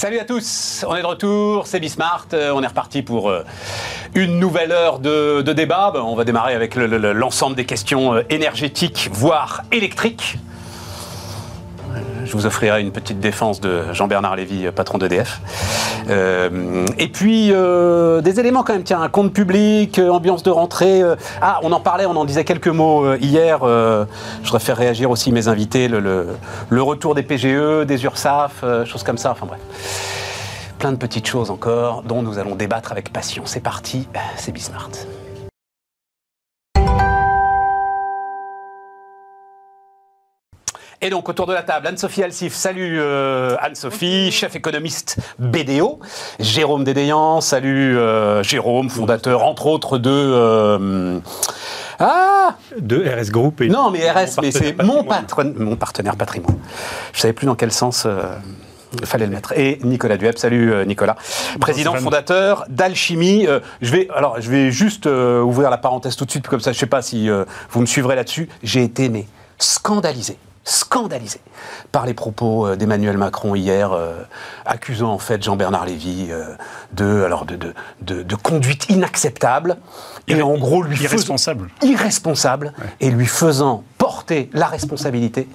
Salut à tous, on est de retour, c'est Bismart, euh, on est reparti pour euh, une nouvelle heure de, débat. Ben, on va démarrer avec le- le- l'ensemble des questions euh, énergétiques, voire électriques. Je vous offrirai une petite défense de Jean-Bernard Lévy, patron d'EDF. Euh, et puis, euh, des éléments quand même, tiens, un compte public, euh, ambiance de rentrée. ah, on en parlait, on en disait quelques mots hier. je voudrais faire réagir aussi mes invités, le, le- retour des PGE, des URSAF, choses comme ça, enfin bref. Plein de petites choses encore dont nous allons débattre avec passion. C'est parti, c'est Bismart. Et donc autour de la table, Anne-Sophie Alsif, salut euh, Anne-Sophie, chef économiste BDO, Jérôme Dédéan, salut euh, Jérôme, fondateur entre autres de... euh, ah de RS Group et Non mais RS, mais c'est mon, patron- mon partenaire patrimoine. Je savais plus dans quel sens... il fallait le mettre. Et Nicolas Dueb, salut Nicolas, président fondateur d'Alchimie. Euh, je vais, alors, je vais juste euh, ouvrir la parenthèse tout de suite, comme ça, je sais pas si euh, vous me suivrez là-dessus. J'ai été mais scandalisé, scandalisé par les propos euh, d'Emmanuel Macron hier, euh, accusant en fait Jean-Bernard Lévy euh, de, alors de, de, de- de conduite inacceptable et Irré- en gros lui faisant- irresponsable. irresponsable et lui faisant porter la responsabilité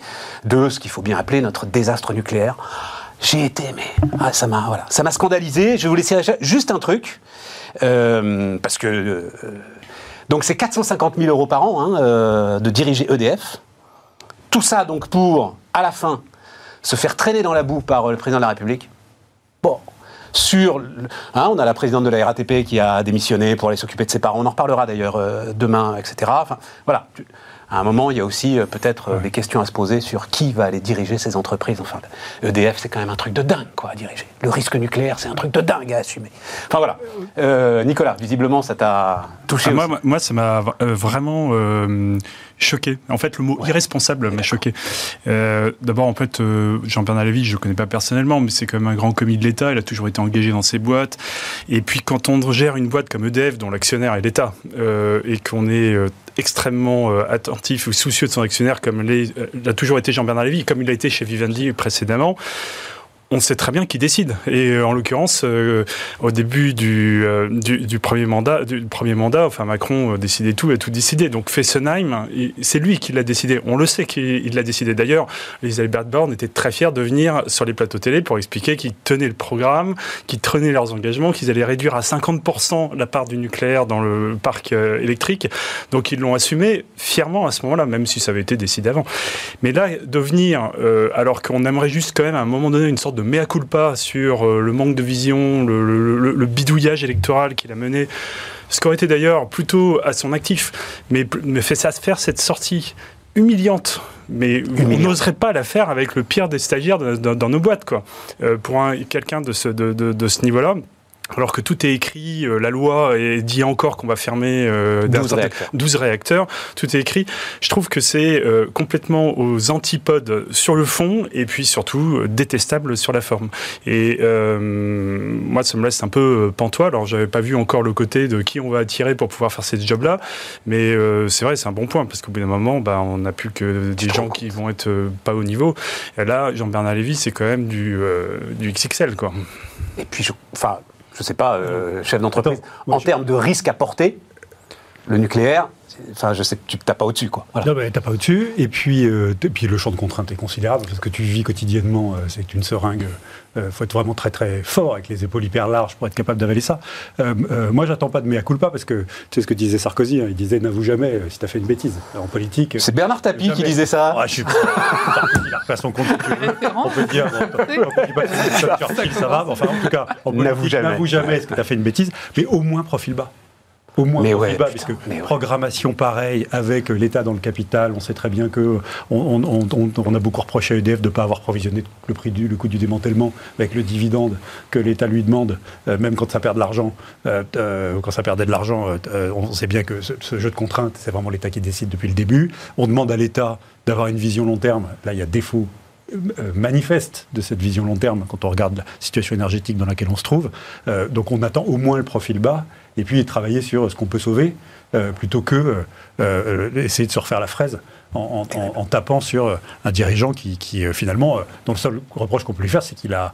de ce qu'il faut bien appeler notre désastre nucléaire. J'ai été, mais ah, ça m'a voilà, ça m'a scandalisé. Je vais vous laisser juste un truc euh, parce que donc c'est 450 000 euros par an hein, de diriger EDF. Tout ça donc pour à la fin se faire traîner dans la boue par euh, le président de la République. Bon, sur, hein, on a la présidente de la RATP qui a démissionné pour aller s'occuper de ses parents. On en reparlera d'ailleurs euh, demain, etc. Enfin, voilà. À un moment, il y a aussi euh, peut-être euh, des questions à se poser sur qui va aller diriger ces entreprises. Enfin, EDF, c'est quand même un truc de dingue, quoi, à diriger. Le risque nucléaire, c'est un truc de dingue à assumer. Enfin voilà. Euh, Nicolas, visiblement, ça t'a touché. Ah, moi, aussi. moi- moi, ça m'a vraiment choqué. En fait, le mot irresponsable m'a choqué. D'abord, en fait, Jean-Bernard Lévy, je ne le connais pas personnellement, mais c'est quand même un grand commis de l'État. Il a toujours été engagé dans ses boîtes. Et puis, quand on gère une boîte comme EDF, dont l'actionnaire est l'État, et qu'on est extrêmement euh, attentif ou soucieux de son actionnaire, comme euh, l'a toujours été Jean-Bernard Lévy, comme il a été chez Vivendi précédemment, on sait très bien qui décide. Et euh, en l'occurrence, euh, au début du, euh, du, premier mandat, du premier mandat, enfin Macron décidait tout, a tout décidé. Donc Fessenheim, c'est lui qui l'a décidé. On le sait qu'il il l'a décidé. D'ailleurs, Elisabeth Borne était très fière de venir sur les plateaux télé pour expliquer qu'ils tenaient le programme, qu'ils tenaient leurs engagements, qu'ils allaient réduire à 50% la part du nucléaire dans le parc électrique. Donc ils l'ont assumé fièrement à ce moment-là, même si ça avait été décidé avant. Mais là, de venir, alors qu'on aimerait juste quand même à un moment donné une sorte de mea culpa sur euh, le manque de vision, le, le- le- le bidouillage électoral qu'il a mené, ce qui aurait été d'ailleurs plutôt à son actif, mais, mais fait ça faire cette sortie humiliante. Mais on n'oserait pas la faire avec le pire des stagiaires de- dans, dans nos boîtes, quoi. Euh, pour un- quelqu'un de ce, de, de- de ce niveau-là. Alors que tout est écrit, euh, la loi et dit encore qu'on va fermer euh, 12 d'un certain- réacteurs. 12 réacteurs, tout est écrit. Je trouve que c'est euh, complètement aux antipodes sur le fond et puis surtout euh, détestable sur la forme. Et euh, moi, ça me laisse un peu euh, pantois. Alors, j'avais pas vu encore le côté de qui on va attirer pour pouvoir faire ces jobs-là, mais euh, c'est vrai, c'est un bon point parce qu'au bout d'un moment, bah, on n'a plus que des gens qui vont être pas au niveau. Et là, Jean-Bernard Lévy, c'est quand même du, euh, du XXL, quoi. Et puis, je, enfin, je sais pas, euh, chef d'entreprise, en je- termes de risque à porter, le nucléaire, enfin, je sais que tu t'as pas au-dessus, quoi. Voilà. Non, mais t'as pas au-dessus. Et puis, euh, puis le champ de contrainte est considérable. Parce que tu vis quotidiennement, euh, c'est une seringue. Il faut être vraiment très très fort avec les épaules hyper larges pour être capable d'avaler ça. Euh, euh, moi, j'attends pas de mea culpa parce que tu sais ce que disait Sarkozy. hein, il disait n'avoue jamais euh, si t'as fait une bêtise. En politique. C'est Bernard Tapie qui disait ça. Ouais, je suis il a refait son compte. tu. On peut dire, bon, on peut dire pas Churchill, ça va. Enfin, en tout cas, N'avoue jamais. N'avoue jamais est-ce que tu as fait une bêtise, mais au moins profil bas. Au moins Mais profil ouais, bas, putain, parce que mais ouais. programmation pareille avec l'État dans le capital, on sait très bien que on, on- on- on- on a beaucoup reproché à EDF de ne pas avoir provisionné le prix du le coût du démantèlement avec le dividende que l'État lui demande, euh, même quand ça perd de l'argent, euh, euh, quand ça perdait de l'argent, on sait bien que ce, ce jeu de contraintes, c'est vraiment l'État qui décide depuis le début. On demande à l'État d'avoir une vision long terme. Là, il y a défaut manifeste de cette vision long terme quand on regarde la situation énergétique dans laquelle on se trouve. donc on attend au moins le profil bas et puis travailler sur ce qu'on peut sauver plutôt que essayer de se refaire la fraise en, tapant sur un dirigeant qui, qui finalement, dont le seul reproche qu'on peut lui faire, c'est qu'il a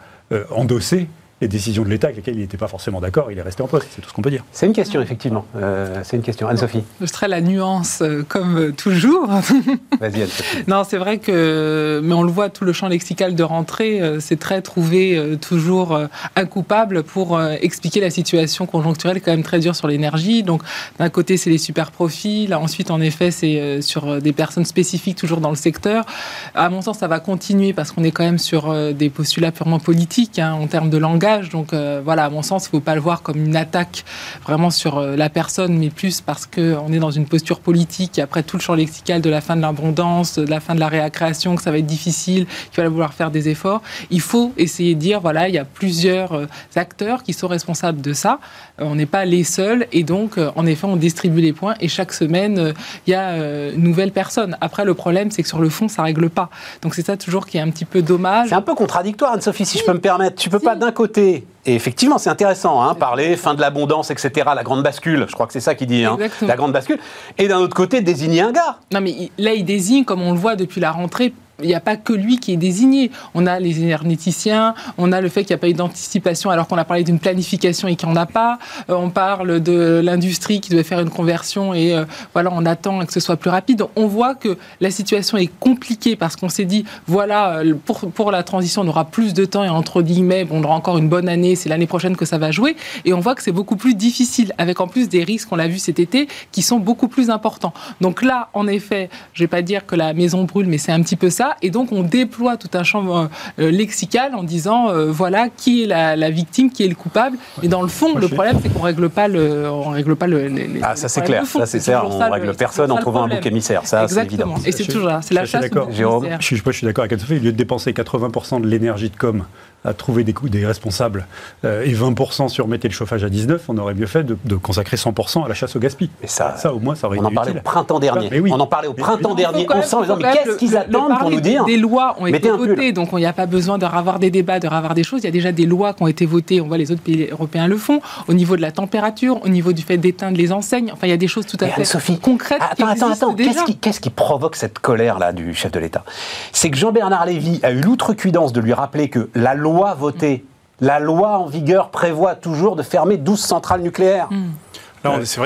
endossé les décisions de l'État avec lesquelles il n'était pas forcément d'accord, il est resté en poste, c'est tout ce qu'on peut dire. C'est une question, effectivement. Euh, c'est une question. Anne-Sophie Je serai la nuance, euh, comme toujours. Vas-y, Anne-Sophie. Non, c'est vrai que, mais on le voit, tout le champ lexical de rentrée, euh, c'est très trouvé toujours un coupable pour expliquer la situation conjoncturelle quand même très dure sur l'énergie. Donc, d'un côté, c'est les super profits. Là, ensuite, en effet, c'est sur des personnes spécifiques toujours dans le secteur. À mon sens, ça va continuer parce qu'on est quand même sur des postulats purement politiques hein, en termes de langage donc euh, voilà, à mon sens, il ne faut pas le voir comme une attaque vraiment sur euh, la personne, mais plus parce qu'on est dans une posture politique, et après tout le champ lexical de la fin de l'abondance, de la fin de la récréation, que ça va être difficile, qu'il va vouloir faire des efforts. Il faut essayer de dire, voilà, il y a plusieurs euh, acteurs qui sont responsables de ça. on n'est pas les seuls, et donc, en effet, on distribue les points, et chaque semaine, il y a une nouvelle personne. Après, le problème, c'est que sur le fond, ça règle pas. Donc c'est ça toujours qui est un petit peu dommage. C'est un peu contradictoire, Anne-Sophie, si je peux me permettre. Tu peux pas d'un côté et effectivement, c'est intéressant, hein, parler fin de l'abondance, etc., la grande bascule, je crois que c'est ça qu'il dit, hein, la grande bascule, et d'un autre côté, désigner un gars. Non, mais là, il désigne, comme on le voit depuis la rentrée, il n'y a pas que lui qui est désigné. On a les énergéticiens, on a le fait qu'il n'y a pas eu d'anticipation alors qu'on a parlé d'une planification et qu'il n'y en a pas. Euh, on parle de l'industrie qui devait faire une conversion et euh, voilà, on attend que ce soit plus rapide. On voit que la situation est compliquée parce qu'on s'est dit, voilà, euh, pour, pour la transition, on aura plus de temps et entre guillemets, on aura encore une bonne année, c'est l'année prochaine que ça va jouer. Et on voit que c'est beaucoup plus difficile avec en plus des risques, on l'a vu cet été, qui sont beaucoup plus importants. Donc là, en effet, je ne vais pas dire que la maison brûle, mais c'est un petit peu ça. Et donc, on déploie tout un champ euh, euh, lexical en disant, euh, voilà, qui est la, victime, qui est le coupable. Et dans le fond, le problème, c'est qu'on règle pas le, on règle pas le. Les, ah, ça c'est clair, ça c'est clair. On ne règle personne en trouvant un bouc émissaire. Ça, c'est évident. Et c'est toujours là, c'est la chasse. Jérôme, je, je, suis d'accord avec Anne-Sophie. Au lieu de dépenser 80% de l'énergie de com à trouver des, des responsables euh, et 20% sur mettre le chauffage à 19, on aurait mieux fait de, consacrer 100% à la chasse au gaspillage. Mais ça, ça au moins, ça aurait On en parlait au printemps dernier. On en parlait au printemps dernier. On sent mais qu'est-ce qu'ils attendent pour nous dire Des lois ont été votées, donc il n'y a pas besoin de ravoir des débats, de ravoir des choses. Il y a déjà des lois qui ont été votées. On voit les autres pays européens le font. Au niveau de la température, au niveau du fait d'éteindre les enseignes. Enfin, il y a des choses tout à fait concrètes. Attends, attends, attends. Qu'est-ce qui, provoque cette colère là du chef de l'État? C'est que Jean-Bernard Lévy a eu l'outrecuidance de lui rappeler que la loi votée la loi en vigueur prévoit toujours de fermer 12 centrales nucléaires. Hmm. c'est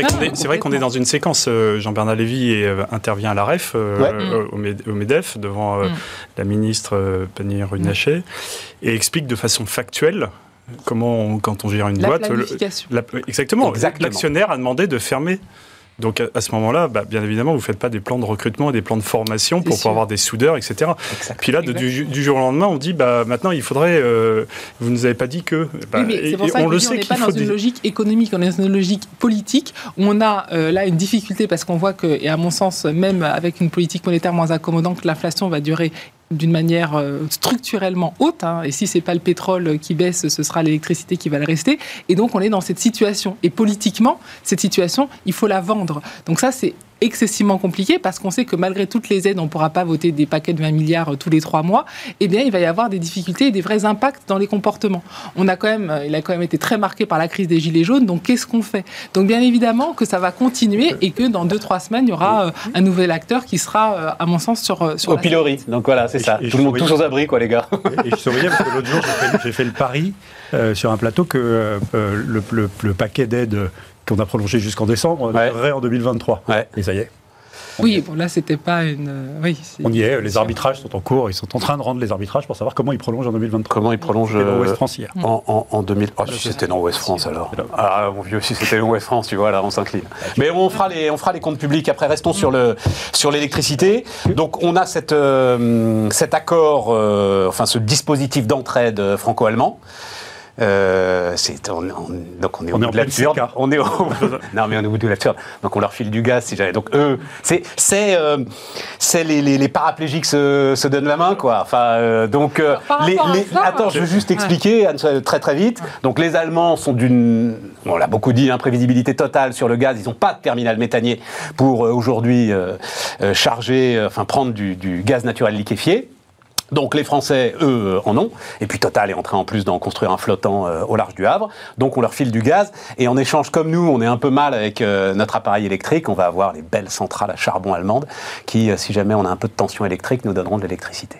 vrai qu'on est, dans une séquence. Euh, Jean-Bernard Lévy euh, intervient à la REF, euh, au, MEDEF, devant la ministre Pannier-Runacher, et explique de façon factuelle comment, quand on gère une boîte. exactement. L'actionnaire a demandé de fermer donc à, ce moment-là, bah, bien évidemment, vous ne faites pas des plans de recrutement et des plans de formation pour pouvoir avoir des soudeurs, etc. Puis là, du, jour au lendemain, on dit bah, maintenant, il faudrait. Euh, vous ne nous avez pas dit que. Bah, oui, mais pour ça on le sait n'est pas dans une logique économique, on est dans une logique politique on a euh, là une difficulté parce qu'on voit que, et à mon sens, même avec une politique monétaire moins accommodante, l'inflation va durer d'une manière euh, structurellement haute. Hein, et si c'est pas le pétrole qui baisse, ce sera l'électricité qui va le rester. Et donc on est dans cette situation. Et politiquement, cette situation, il faut la vendre. Donc ça, c'est excessivement compliqué parce qu'on sait que malgré toutes les aides, on ne pourra pas voter des paquets de 20 milliards euh, tous les trois mois. Eh bien, il va y avoir des difficultés et des vrais impacts dans les comportements. On a quand même, euh, il a quand même été très marqué par la crise des gilets jaunes. Donc, qu'est-ce qu'on fait? Donc, bien évidemment que ça va continuer et que dans deux trois semaines, il y aura un nouvel acteur qui sera, à mon sens, sur sur au pilori. Donc voilà, c'est ça. Tout le monde tous aux abris, quoi, les gars. Et, je surveillais parce que l'autre jour, j'ai fait, le pari euh, sur un plateau que euh, le, le, paquet d'aide qu'on a prolongé jusqu'en décembre ouais. en 2023. Et ça y est. Oui, bon là c'était pas une. Euh, oui, on y est, les arbitrages sont en cours, ils sont en train de rendre les arbitrages pour savoir comment ils prolongent en 2023. Comment ils prolongent euh, West France hier. En, en, 2000. Oh, si c'était dans West France alors. Ah mon vieux, si c'était dans West France, tu vois, là on s'incline. Mais on fera les, on fera les comptes publics. Après, restons sur le sur l'électricité. Donc on a cette, euh, cet accord, enfin ce dispositif d'entraide franco-allemand. Euh, c'est, on, donc on est au bout de la turde. On est au, non mais on est au bout de la turde. Donc on leur file du gaz si jamais. Donc eux, c'est c'est euh, c'est les, les, les, paraplégiques se, se, donnent la main quoi. Enfin euh, donc euh, les, les attends, je veux juste expliquer très très vite. Donc les Allemands sont d'une, on l'a beaucoup dit, imprévisibilité totale sur le gaz. Ils n'ont pas de terminal méthanier pour aujourd'hui charger, enfin prendre du, du gaz naturel liquéfié. Donc les Français, eux, en ont. Et puis Total est en train en plus d'en construire un flottant euh, au large du Havre. Donc on leur file du gaz. Et en échange, comme nous, on est un peu mal avec euh, notre appareil électrique, on va avoir les belles centrales à charbon allemandes qui, euh, si jamais on a un peu de tension électrique, nous donneront de l'électricité.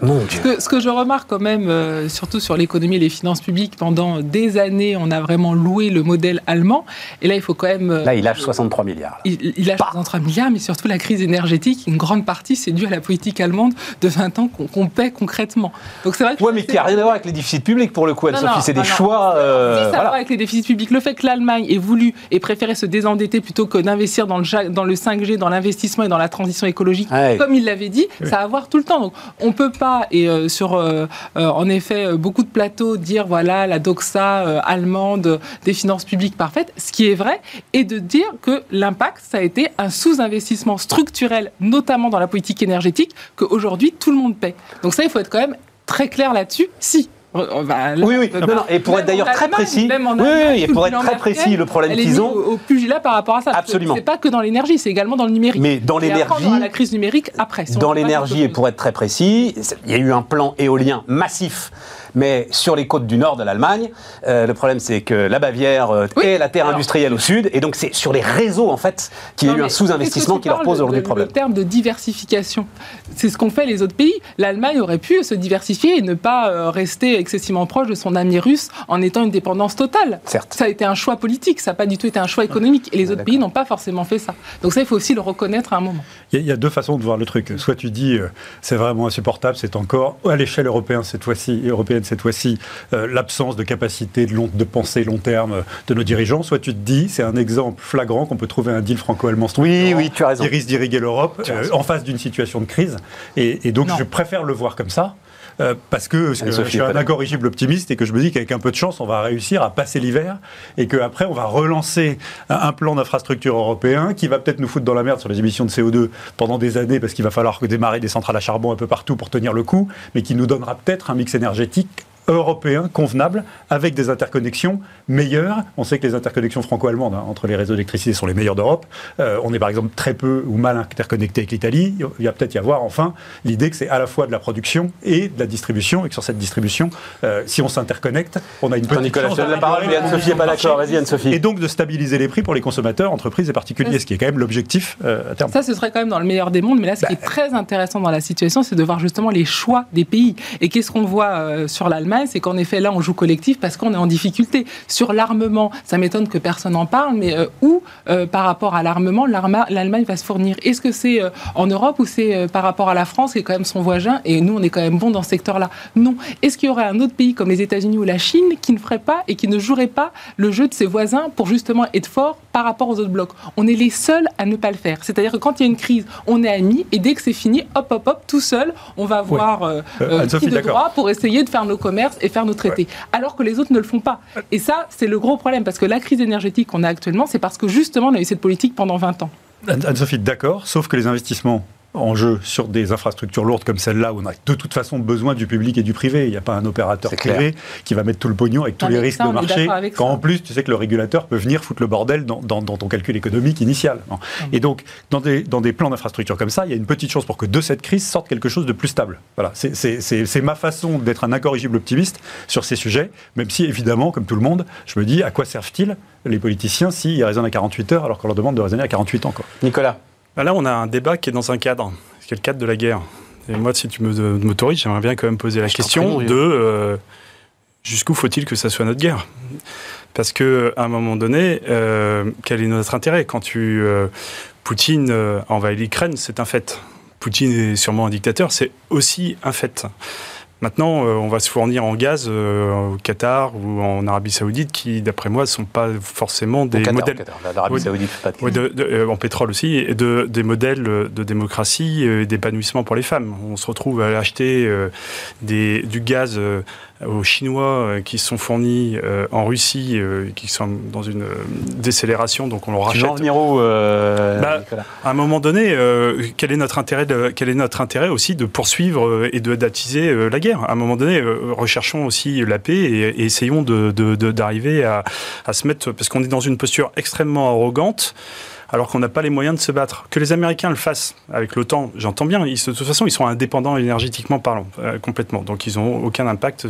Mon Ce Dieu. que, ce que je remarque quand même, euh, surtout sur l'économie et les finances publiques, pendant des années, on a vraiment loué le modèle allemand. Et là, il faut quand même. euh, Là, il lâche 63 milliards. il, il lâche Bah. 63 milliards, mais surtout la crise énergétique, une grande partie, c'est dû à la politique allemande de 20 ans qu'on paie concrètement. Donc c'est vrai que Ouais, mais qui n'a rien à voir avec les déficits publics pour le coup, Anne-Sophie. C'est des non, choix. euh, Si, ça a à voilà. voir avec les déficits publics. Le fait que l'Allemagne ait voulu et préféré se désendetter plutôt que d'investir dans le, ja- dans le 5G, dans l'investissement et dans la transition écologique, Ouais. comme il l'avait dit, ça a à voir tout le temps. Donc on peut pas, et euh, sur euh, euh, en effet beaucoup de plateaux, dire voilà la doxa allemande des finances publiques parfaites, ce qui est vrai, et de dire que l'impact, ça a été un sous-investissement structurel, notamment dans la politique énergétique, qu'aujourd'hui tout le monde paie. Donc ça, il faut être quand même très clair là-dessus. Si. Euh, bah, là, Oui, oui. Non, non, et pour être d'ailleurs très précis, oui, et pour le être très précis, le problème qu'ils ont, au, au pugilat par rapport à ça. Absolument. C'est pas que dans l'énergie, c'est également dans le numérique. Mais dans l'énergie, la crise numérique après. si dans l'énergie, et pour être très précis, il y a eu un plan éolien massif. Mais sur les côtes du nord de l'Allemagne, euh, le problème c'est que la Bavière euh, Oui, est la terre alors- industrielle au sud, et donc c'est sur les réseaux en fait qu'il y a eu un sous-investissement qui leur pose aujourd'hui problème. Le terme de diversification, c'est ce qu'ont fait les autres pays. L'Allemagne aurait pu se diversifier et ne pas euh, rester excessivement proche de son ami russe en étant une dépendance totale. Certes. Ça a été un choix politique, ça n'a pas du tout été un choix économique. Et les autres pays n'ont pas forcément fait ça. Donc ça, il faut aussi le reconnaître à un moment. Il y, a, il y a deux façons de voir le truc. Soit tu dis euh, c'est vraiment insupportable, c'est encore à l'échelle européenne cette fois-ci, européenne cette fois-ci, euh, l'absence de capacité de, long, de pensée long terme euh, de nos dirigeants. Soit tu te dis c'est un exemple flagrant qu'on peut trouver un deal franco-allemand Oui, structurant oui, tu as raison. qui risque d'irriguer l'Europe euh, en face d'une situation de crise. Et, et donc Non. je préfère le voir comme ça. Euh, parce que euh, Anne-Sophie je suis un incorrigible optimiste et que je me dis qu'avec un peu de chance, on va réussir à passer l'hiver et qu'après, on va relancer un, un plan d'infrastructure européen qui va peut-être nous foutre dans la merde sur les émissions de CO2 pendant des années parce qu'il va falloir démarrer des centrales à charbon un peu partout pour tenir le coup, mais qui nous donnera peut-être un mix énergétique européen convenable avec des interconnexions meilleures. On sait que les interconnexions franco-allemandes hein, entre les réseaux d'électricité sont les meilleures d'Europe. Euh, on est par exemple très peu ou mal interconnecté avec l'Italie. Il va peut-être y avoir enfin l'idée que c'est à la fois de la production et de la distribution et que sur cette distribution, euh, si on s'interconnecte, on a une petite Nicolas, chance je te donne la parole, mais Anne-Sophie n'est pas d'accord. Vas-y, Anne-Sophie. Et donc de stabiliser les prix pour les consommateurs, entreprises et particuliers, ce qui est quand même l'objectif euh, à terme. Ça, ce serait quand même dans le meilleur des mondes. Mais là, ce qui Bah. est très intéressant dans la situation, c'est de voir justement les choix des pays. Et qu'est-ce qu'on voit euh, sur l'Allemagne? C'est qu'en effet, là, on joue collectif parce qu'on est en difficulté. Sur l'armement, ça m'étonne que personne n'en parle, mais euh, où, euh, par rapport à l'armement, l'Allemagne va se fournir? Est-ce que c'est euh, en Europe ou c'est par rapport à la France, qui est quand même son voisin Et nous, on est quand même bon dans ce secteur-là? Non. Est-ce qu'il y aurait un autre pays comme les États-Unis ou la Chine qui ne ferait pas et qui ne jouerait pas le jeu de ses voisins pour justement être fort par rapport aux autres blocs? On est les seuls à ne pas le faire. C'est-à-dire que quand il y a une crise, on est amis et dès que c'est fini, hop, hop, hop, tout seul, on va voir Anne-Sophie, qui de droit pour essayer de faire nos commerces et faire nos traités. Alors que les autres ne le font pas. Et ça, c'est le gros problème parce que la crise énergétique qu'on a actuellement, c'est parce que justement, on a eu cette politique pendant 20 ans. Anne- Anne-Sophie, d'accord, sauf que les investissements en jeu sur des infrastructures lourdes comme celle-là, où on a de toute façon besoin du public et du privé. Il n'y a pas un opérateur privé qui va mettre tout le pognon avec tous les risques ça, de marché, quand ça. en plus tu sais que le régulateur peut venir foutre le bordel dans, dans- dans ton calcul économique initial. Bon. Et donc, dans des, dans des plans d'infrastructure comme ça, il y a une petite chance pour que de cette crise sorte quelque chose de plus stable. Voilà, c'est- ma façon d'être un incorrigible optimiste sur ces sujets, même si évidemment, comme tout le monde, je me dis à quoi servent-ils les politiciens s'ils raisonnent à 48 heures alors qu'on leur demande de raisonner à 48 ans quoi? Nicolas. Bah Là, on a un débat qui est dans un cadre, qui est le cadre de la guerre. Et moi, si tu me- m'autorises, j'aimerais bien quand même poser la Je question de euh, jusqu'où faut-il que ça soit notre guerre? Parce que à un moment donné, euh, quel est notre intérêt? Quand tu euh, Poutine envahit l'Ukraine, c'est un fait. Poutine est sûrement un dictateur, c'est aussi un fait. Maintenant, euh, on va se fournir en gaz euh, au Qatar ou en Arabie Saoudite, qui, d'après moi, ne sont pas forcément des Qatar, modèles. L'Arabie Oui. Saoudite, pas de Ouais, de- de- euh, en pétrole aussi, et de, des modèles de démocratie et d'épanouissement pour les femmes. On se retrouve à acheter des, du gaz aux Chinois euh, qui sont fournis euh, en Russie, euh, qui sont dans une euh, décélération, donc on leur Tu veux en rachète. venir où, euh, Bah, À un moment donné, euh, quel est notre intérêt de, Quel est notre intérêt aussi de poursuivre euh, et de d'attiser euh, la guerre? À un moment donné, euh, recherchons aussi la paix et, et essayons de- de- de- d'arriver à, à se mettre, parce qu'on est dans une posture extrêmement arrogante alors qu'on n'a pas les moyens de se battre. Que les Américains le fassent avec l'OTAN, j'entends bien. Ils, de toute façon, ils sont indépendants énergétiquement parlant, euh, complètement. Donc, ils n'ont aucun impact.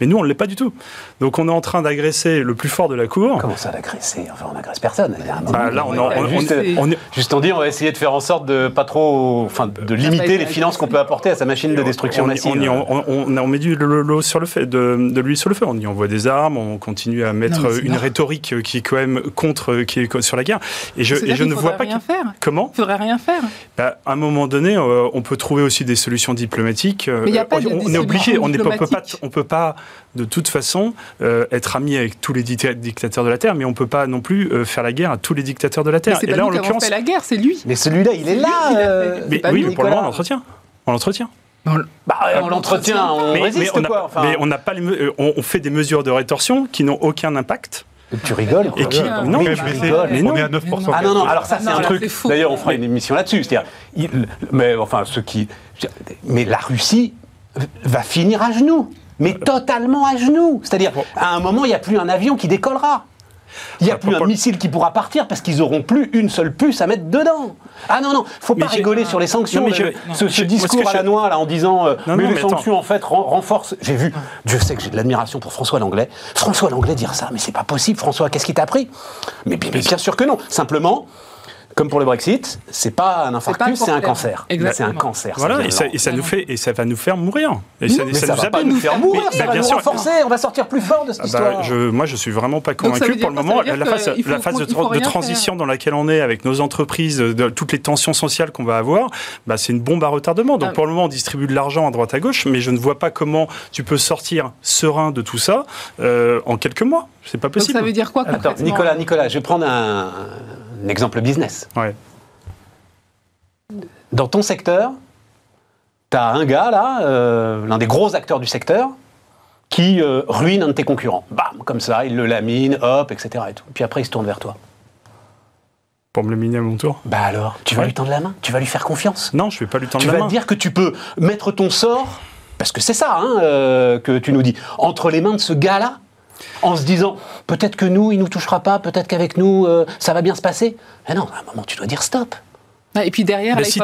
Mais nous, on ne l'est pas du tout. Donc, on est en train d'agresser le plus fort de la cour. Comment ça, d'agresser? Enfin, on n'agresse personne. Bah, là, on, on, juste, on, juste en dit, on va essayer de faire en sorte de pas trop, enfin, de limiter les finances qu'on peut apporter à sa machine de destruction massive. On, met du l'eau sur le feu, de, de l'huile sur le feu. On y envoie des armes, on continue à mettre une rhétorique qui est quand même contre, qui est sur la guerre. Et je, et je ne vois pas rien faire. Comment Il faudrait rien faire. Bah, à un moment donné, euh, on peut trouver aussi des solutions diplomatiques. Mais il n'y a pas de on est obligé, on ne peut pas, on peut pas de toute façon euh, être ami avec tous les dictateurs de la terre, mais on peut pas non plus euh, faire la guerre à tous les dictateurs de la terre. Mais et là, en l'occurrence, fait la guerre, c'est lui. Mais celui-là, il est, là. mais, oui, mais pour le moment, on l'entretient. On l'entretient. On, bah, on l'entretient, on mais, résiste mais on quoi. Mais on n'a pas les, on, fait des mesures de rétorsion qui n'ont aucun impact. Tu rigoles Et qui, non, mais, mais on est à 9%. Ah non, non, alors ça c'est un truc. D'ailleurs, on fera une émission là-dessus. C'est-à-dire, mais enfin, ce qui. Mais la Russie va finir à genoux. Mais totalement à genoux. C'est-à-dire, à un moment, il n'y a plus un avion qui décollera. Il n'y a plus un missile qui pourra partir parce qu'ils n'auront plus une seule puce à mettre dedans. Ah non, non, faut pas rigoler sur les sanctions. ce, discours à la noix là, en disant euh, mais les sanctions en fait renforcent. J'ai vu, Dieu sait que j'ai de l'admiration pour François Langlais. François Langlais dire ça, mais c'est pas possible, François, qu'est-ce qui t'a pris? Mais bien sûr que non. Simplement, comme pour le Brexit, c'est pas un infarctus, c'est un cancer. C'est un cancer. Voilà, et ça, nous fait, et ça va nous faire mourir. Et ça, mais ça, va pas nous faire mourir, ça va nous renforcer, on va sortir plus fort de cette ah bah, histoire. moi, je suis vraiment pas convaincu. Pour le moment, la phase, de, transition dans laquelle on est avec nos entreprises, de, toutes les tensions sociales qu'on va avoir, bah, c'est une bombe à retardement. Donc, ah. pour le moment, on distribue de l'argent à droite à gauche, mais je ne vois pas comment tu peux sortir serein de tout ça euh, en quelques mois. C'est pas possible. ça veut dire quoi Attends, Nicolas, Nicolas, je vais prendre un un exemple business. Dans ton secteur, tu as un gars là, euh, l'un des gros acteurs du secteur, qui euh, ruine un de tes concurrents. Bam, comme ça, il le lamine, hop, etc. Et, tout. puis après, il se tourne vers toi. Pour me laminer à mon tour Bah alors, tu vas lui tendre la main? Tu vas lui faire confiance? Non, je vais pas lui tendre la main. Tu vas dire que tu peux mettre ton sort, parce que c'est ça hein, euh, que tu nous dis, entre les mains de ce gars-là en se disant peut-être que nous, il nous touchera pas, peut-être qu'avec nous, euh, ça va bien se passer. Mais non, à un moment, tu dois dire stop. Ah, et puis derrière, mais, si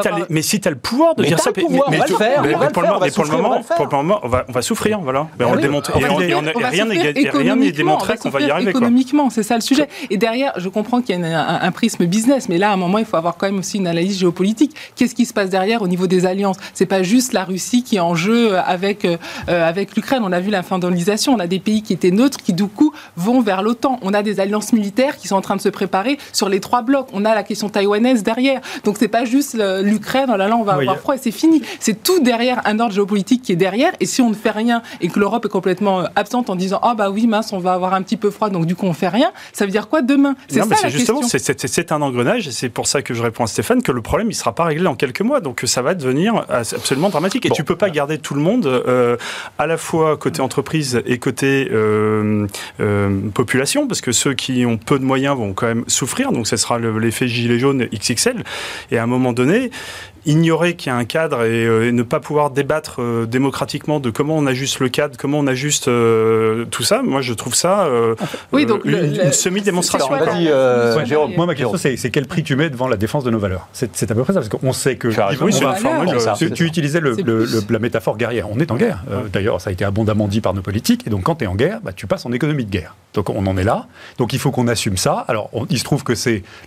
tu as, le pouvoir de dire ça, mais, mais, mais, faire, mais, pour, le, moment, pour le moment, on va, on va souffrir, voilà. on le démontre. Et, rien n'est démontré qu'on va y arriver. Économiquement, c'est ça le sujet. Et derrière, je comprends qu'il y a un, prisme business, mais là, à un moment, il faut avoir quand même aussi une analyse géopolitique. Qu'est-ce qui se passe derrière au niveau des alliances? C'est pas juste la Russie qui est en jeu avec euh, avec l'Ukraine. On a vu l'infantilisation. On a des pays qui étaient neutres qui du coup vont vers l'OTAN. On a des alliances militaires qui sont en train de se préparer sur les trois blocs. On a la question taïwanaise derrière. Donc c'est pas juste l'Ukraine, oh là là, on va avoir froid et c'est fini. C'est tout derrière un ordre géopolitique qui est derrière. Et si on ne fait rien et que l'Europe est complètement euh, absente en disant ah bah oui mince, on va avoir un petit peu froid, donc du coup on fait rien, ça veut dire quoi demain? C'est ça la justement, C'est un engrenage et c'est pour ça que je réponds à Stéphane que le problème il sera pas réglé en quelques mois. Donc ça va devenir absolument dramatique. Et tu peux pas garder tout le monde euh, à la fois côté entreprise et côté euh, population parce que ceux qui ont peu de moyens vont quand même souffrir. Donc ce sera l'effet gilet jaune XXL. Et à un moment donné, ignorer qu'il y a un cadre et, euh, ne pas pouvoir débattre euh, démocratiquement de comment on ajuste le cadre, comment on ajuste euh, tout ça, moi je trouve ça oui, donc une, semi-démonstration. moi ma question c'est quel prix tu mets devant la défense de nos valeurs? C'est à peu près ça, parce qu'on sait que... tu, utilisais la métaphore guerrière. On est en guerre. D'ailleurs, ça a été abondamment dit par nos politiques. Et donc quand tu es en guerre, bah, tu passes en économie de guerre. Donc on en est là. Donc il faut qu'on assume ça. Alors il se trouve que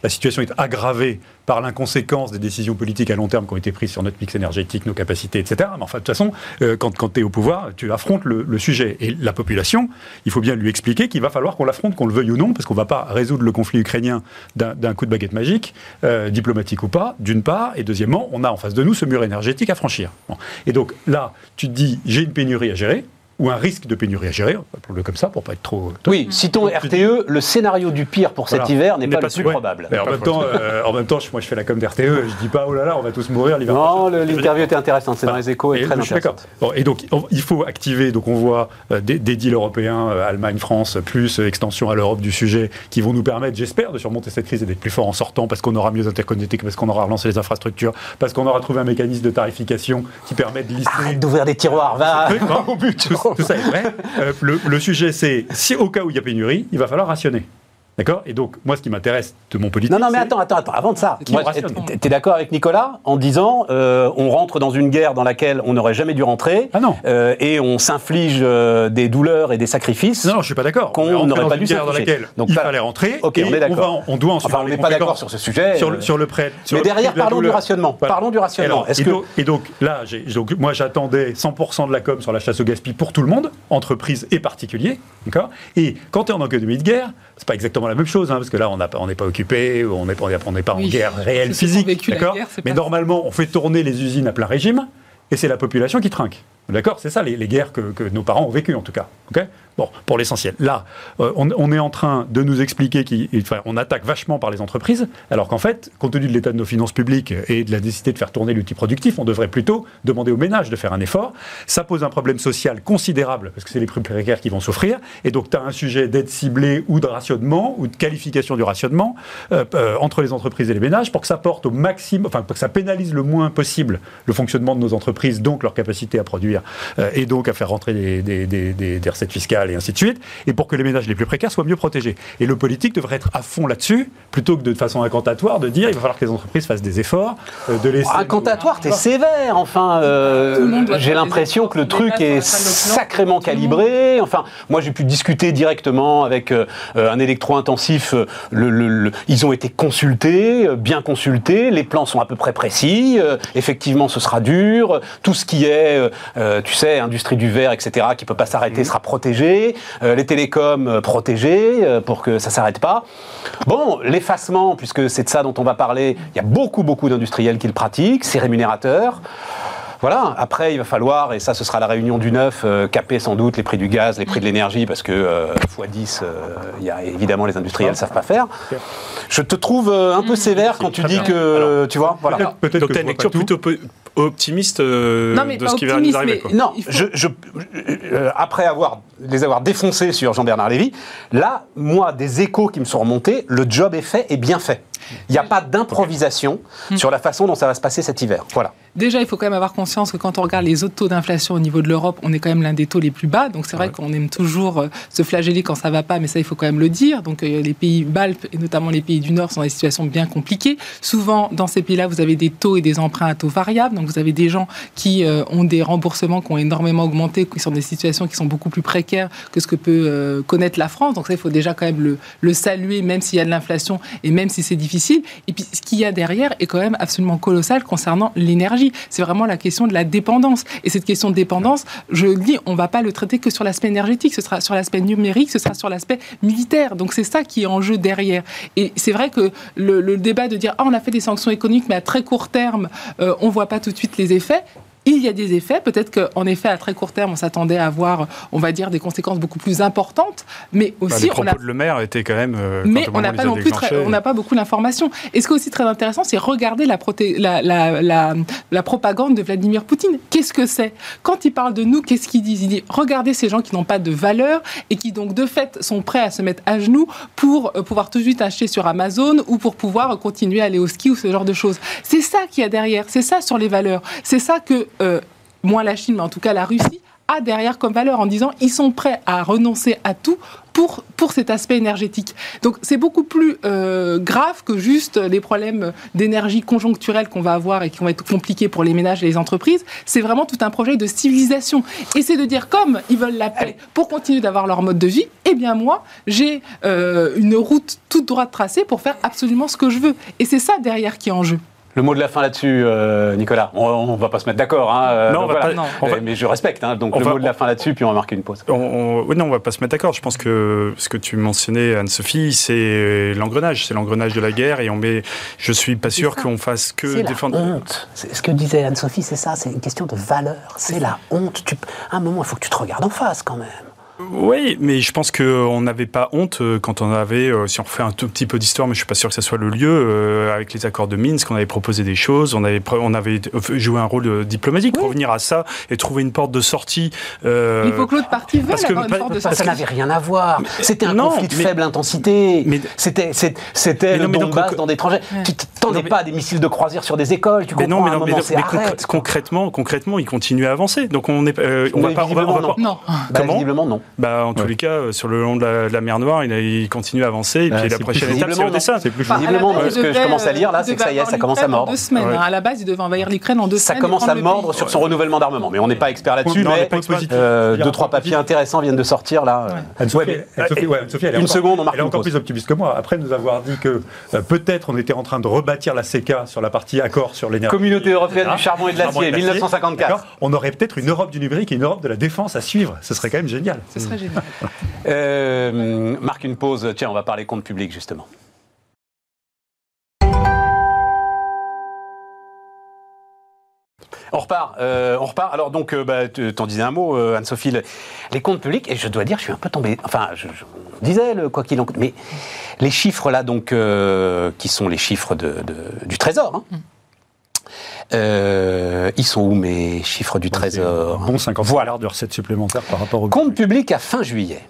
la situation est aggravée par l'inconséquence des décisions politiques à long terme qui ont été prises sur notre mix énergétique, nos capacités, etc. Mais enfin, de toute façon, euh, quand, tu es au pouvoir, tu affrontes le, sujet. Et la population, il faut bien lui expliquer qu'il va falloir qu'on l'affronte, qu'on le veuille ou non, parce qu'on ne va pas résoudre le conflit ukrainien d'un coup de baguette magique, euh, diplomatique ou pas, d'une part. Et deuxièmement, on a en face de nous ce mur énergétique à franchir. Et donc là, tu te dis, j'ai une pénurie à gérer ou un risque de pénurie à gérer, pour le comme ça, pour pas être trop. Oui, citons RTE, le scénario du pire pour cet hiver n'est pas, le plus probable. en, même temps, euh, en même temps, moi je fais la com d'RTE, je dis pas oh là là, on va tous mourir l'hiver. Non, l'interview était intéressante, c'est dans les échos et, très intéressante. Bon, et donc il faut activer, donc on voit euh, des, deals européens, euh, Allemagne, France, plus extension à l'Europe du sujet, qui vont nous permettre, j'espère, de surmonter cette crise et d'être plus fort en sortant, parce qu'on aura mieux interconnecté, parce qu'on aura relancé les infrastructures, parce qu'on aura trouvé un mécanisme de tarification qui permet de lister. Arrête d'ouvrir des tiroirs, va au but. Tout, ça est vrai. Euh, le, sujet, c'est si au cas où il y a pénurie, il va falloir rationner. D'accord Et donc, moi, ce qui m'intéresse de mon politique. Non, non, mais attends, attends, attends. Avant de ça, t'es t'es d'accord avec Nicolas en disant euh, on rentre dans une guerre dans laquelle on n'aurait jamais dû rentrer Ah non. euh, et on s'inflige euh, des douleurs et des sacrifices. Non, non, je suis pas d'accord. qu'on n'aurait pas dû guerre dans laquelle Donc il fallait rentrer. Ok, on est d'accord. On, doit ensuite Enfin, on n'est pas d'accord sur ce sujet. Sur le, sur le prêt. sur Mais derrière, de parlons du rationnement. Parlons du rationnement. Alors, et, que- donc, et donc, là, donc, moi j'attendais 100% de la com sur la chasse au gaspillage pour tout le monde, entreprises et particuliers. D'accord? Et quand tu es en économie de guerre, c'est pas exactement la même chose, hein, parce que là, on n'est pas occupé, on n'est pas, on n'est pas en guerre réelle physique. D'accord Mais normalement, on fait tourner les usines à plein régime, et c'est la population qui trinque. D'accord? C'est ça les, les guerres que, que nos parents ont vécues, en tout cas. Pour l'essentiel. Là, euh, on, est en train de nous expliquer qu'on attaque vachement par les entreprises, alors qu'en fait, compte tenu de l'état de nos finances publiques et de la nécessité de faire tourner l'outil productif, on devrait plutôt demander aux ménages de faire un effort. Ça pose un problème social considérable, parce que c'est les plus précaires qui vont souffrir. Et donc, tu as un sujet d'aide ciblée ou de rationnement, ou de qualification du rationnement euh, euh, entre les entreprises et les ménages, pour que ça porte au maximum, enfin, pour que ça pénalise le moins possible le fonctionnement de nos entreprises, donc leur capacité à produire, et donc à faire rentrer des recettes fiscales et ainsi de suite, et pour que les ménages les plus précaires soient mieux protégés. Et le politique devrait être à fond là-dessus, plutôt que de, de façon incantatoire de dire il va falloir que les entreprises fassent des efforts, euh, de laisser. Incantatoire, t'es sévère. Enfin, euh, Tout le monde doit j'ai l'impression que le truc est sacrément calibré. Enfin, moi, j'ai pu discuter directement avec euh, euh, un électro-intensif. le- le- le- ils ont été consultés, bien consultés. Les plans sont à peu près précis. euh, effectivement, ce sera dur. Tout ce qui est, tu sais, industrie du verre, etc., qui peut pas s'arrêter, sera protégé. Euh, les télécoms euh, protégés euh, pour que ça s'arrête pas. Bon, l'effacement, puisque c'est de ça dont on va parler, il y a beaucoup, beaucoup d'industriels qui le pratiquent, c'est rémunérateur. Voilà, après il va falloir, et ça ce sera la réunion du 9, euh, caper sans doute les prix du gaz, les prix de l'énergie, parce que euh, x10, euh, il y a évidemment les industriels ne savent pas faire. Je te trouve euh, un peu sévère quand tu dis que, tu vois, voilà. Peut-être Donc que tu as une lecture plutôt po- optimiste euh, Non, mais de ce qui va nous arriver. quoi. Non, Il faut- je, je- euh, après avoir les avoir défoncés sur Jean-Bernard Lévy, là, moi, des échos qui me sont remontés, le job est fait et bien fait. Il n'y a pas d'improvisation sur la façon dont ça va se passer cet hiver. Voilà. Déjà, il faut quand même avoir conscience que quand on regarde les autres taux d'inflation au niveau de l'Europe, on est quand même l'un des taux les plus bas. Donc c'est vrai qu'on aime toujours euh, se flageller quand ça va pas, mais ça, il faut quand même le dire. Donc euh, les pays baltes et notamment les pays du Nord sont dans des situations bien compliquées. Souvent, dans ces pays-là, vous avez des taux et des emprunts à taux variables. Donc vous avez des gens qui euh, ont des remboursements qui ont énormément augmenté, qui sont dans des situations qui sont beaucoup plus précaires que ce que peut euh, connaître la France. Donc ça, il faut déjà quand même le, le saluer, même s'il y a de l'inflation et même si c'est difficile. Et puis ce qu'il y a derrière est quand même absolument colossal concernant l'énergie. C'est vraiment la question de la dépendance. Et cette question de dépendance, je le dis, on ne va pas le traiter que sur l'aspect énergétique, ce sera sur l'aspect numérique, ce sera sur l'aspect militaire. Donc c'est ça qui est en jeu derrière. Et c'est vrai que le, débat de dire ah on a fait des sanctions économiques, mais à très court terme, euh, on ne voit pas tout de suite les effets. Il y a des effets. Peut-être qu'en effet, à très court terme, on s'attendait à avoir, on va dire, des conséquences beaucoup plus importantes. Mais Bah, aussi, on propos a de Le Maire étaient quand même. euh, mais quand on n'a pas non plus très- on n'a pas beaucoup d'informations. Et ce qui est aussi très intéressant, c'est regarder la, proté- la, la, la, la propagande de Vladimir Poutine. Qu'est-ce que c'est? Quand il parle de nous, qu'est-ce qu'il dit? Il dit regardez ces gens qui n'ont pas de valeur et qui donc de fait sont prêts à se mettre à genoux pour euh, pouvoir tout de suite acheter sur Amazon ou pour pouvoir continuer à aller au ski ou ce genre de choses. C'est ça qu'il y a derrière. C'est ça sur les valeurs. C'est ça que euh, moins la Chine, mais en tout cas la Russie a derrière comme valeur en disant ils sont prêts à renoncer à tout pour, pour cet aspect énergétique. Donc c'est beaucoup plus euh, grave que juste les problèmes d'énergie conjoncturelle qu'on va avoir et qui vont être compliqués pour les ménages et les entreprises. C'est vraiment tout un projet de civilisation. Et c'est de dire comme ils veulent la paix pour continuer d'avoir leur mode de vie, eh bien moi j'ai euh, une route toute droite tracée pour faire absolument ce que je veux. Et c'est ça derrière qui est en jeu. Le mot de la fin là-dessus, euh, Nicolas. On, ne va pas se mettre d'accord. Hein, euh, Non, on va voilà. pas- non. on va- Mais je respecte. hein, donc on le va- mot de la fin là-dessus, puis on va marquer une pause. On, on- oui, non, on va pas se mettre d'accord. Je pense que ce que tu mentionnais, Anne-Sophie, c'est l'engrenage. C'est l'engrenage de la guerre et on met. Je suis pas sûr qu'on fasse que C'est la défendre. honte. C'est ce que disait Anne-Sophie, c'est ça, c'est une question de valeur. C'est la honte. Tu... À un moment, il faut que tu te regardes en face quand même. Oui, mais je pense qu'on n'avait pas honte euh, quand on avait, euh, si on refait un tout petit peu d'histoire, mais je suis pas sûr que ce soit le lieu, euh, avec les accords de Minsk, on avait proposé des choses, on avait, on avait euh, joué un rôle euh, diplomatique, revenir à ça et trouver une porte de sortie. euh, Il faut que l'autre partie veuille parce que- avoir une porte de Ça, sortie. ça n'avait rien à voir. C'était un non, conflit de mais- faible intensité. mais- C'était le non, donc, Donbass on- dans des tranchées. Tu t'attendais pas à des missiles de croisière sur des écoles. Tu mais comprends non, mais non, moment, arrête, concrètement, concrètement, il continue à avancer. Donc on est, euh, on va pas, on va, on va visiblement, pas- Non. Bah, Comment? Visiblement non. Bah, en tous Ouais. les cas, euh, sur le long de la, de la mer Noire, il, a- il continue à avancer. Et Ah, puis la c'est prochaine plus étape, c'est Odessa. C'est plus la Visiblement, ce que je commence à lire, là, il c'est que ça y est, ça commence à mordre. deux semaines. Ouais. hein. À la base, il devait envahir l'Ukraine en deux Ça semaines. et commence à mordre pays. sur son renouvellement d'armement, mais on n'est pas expert là-dessus. Mais euh, deux trois papiers intéressants viennent de sortir là. Une encore- seconde, on marque Elle est encore plus optimiste que moi. Après nous avoir dit que euh, peut-être on était en train de rebâtir la CK sur la partie accord sur l'énergie. Communauté européenne Ah, du charbon et de l'acier, et de l'acier. 1954. D'accord On aurait peut-être une Europe du numérique et une Europe de la défense à suivre. Ce serait quand même génial. Ce serait génial. Euh, marque une pause. Tiens, on va parler compte public justement. On repart, euh, on repart. Alors donc, euh, bah, tu t'en disais un mot, euh, Anne-Sophie, le- les comptes publics, et je dois dire, je suis un peu tombé. Enfin, je, je- on disait le quoi qu'il en coûte, mais les chiffres là, donc, qui sont les chiffres de, de- du Trésor. hein, euh, ils sont où mes chiffres du Trésor? Bon 50 Voilà. de recettes supplémentaires par rapport au Compte public à fin juillet.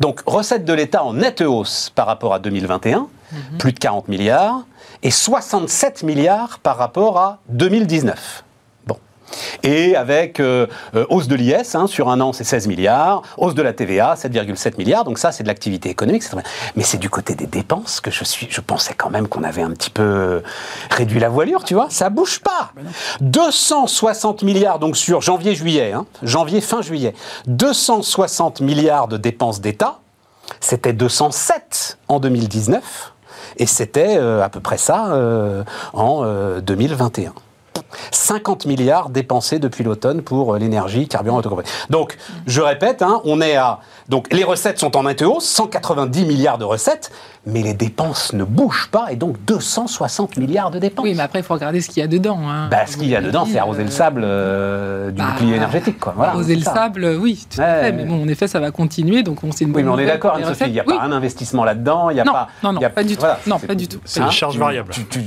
Donc, recettes de l'État en nette hausse par rapport à 2021, plus de 40 milliards, et 67 milliards par rapport à 2019. Et avec euh, euh, hausse de l'IS, hein, sur un an c'est 16 milliards, hausse de la TVA 7,7 milliards, donc ça c'est de l'activité économique. c'est très bien. Mais c'est du côté des dépenses que je suis, je pensais quand même qu'on avait un petit peu réduit la voilure, tu vois, ça bouge pas. 260 milliards donc sur janvier-juillet, hein, janvier fin juillet, 260 milliards de dépenses d'État, c'était 207 en 2019 et c'était euh, à peu près ça euh, en euh, 2021. 50 milliards dépensés depuis l'automne pour euh, l'énergie, carburant, autocompagnie. Donc, je répète, hein, on est à. Donc, les recettes sont en nette hausse, 190 milliards de recettes, mais les dépenses ne bougent pas, et donc 260 milliards de dépenses. Oui, mais après, il faut regarder ce qu'il y a dedans. hein. Bah, ce qu'il y a dedans, c'est arroser le sable euh, du bah, bouclier énergétique, quoi. Voilà, Arroser le ça. sable, oui, tout à Ouais, fait. Mais bon, en effet, ça va continuer, donc on sait une Oui, bonne mais on est d'accord, Anne-Sophie, il n'y a pas Oui. un investissement là-dedans, il y a Non, pas... non, non, il y a- pas du tout. voilà, Non, pas du tout. C'est une charge tu- variable. tu- tu-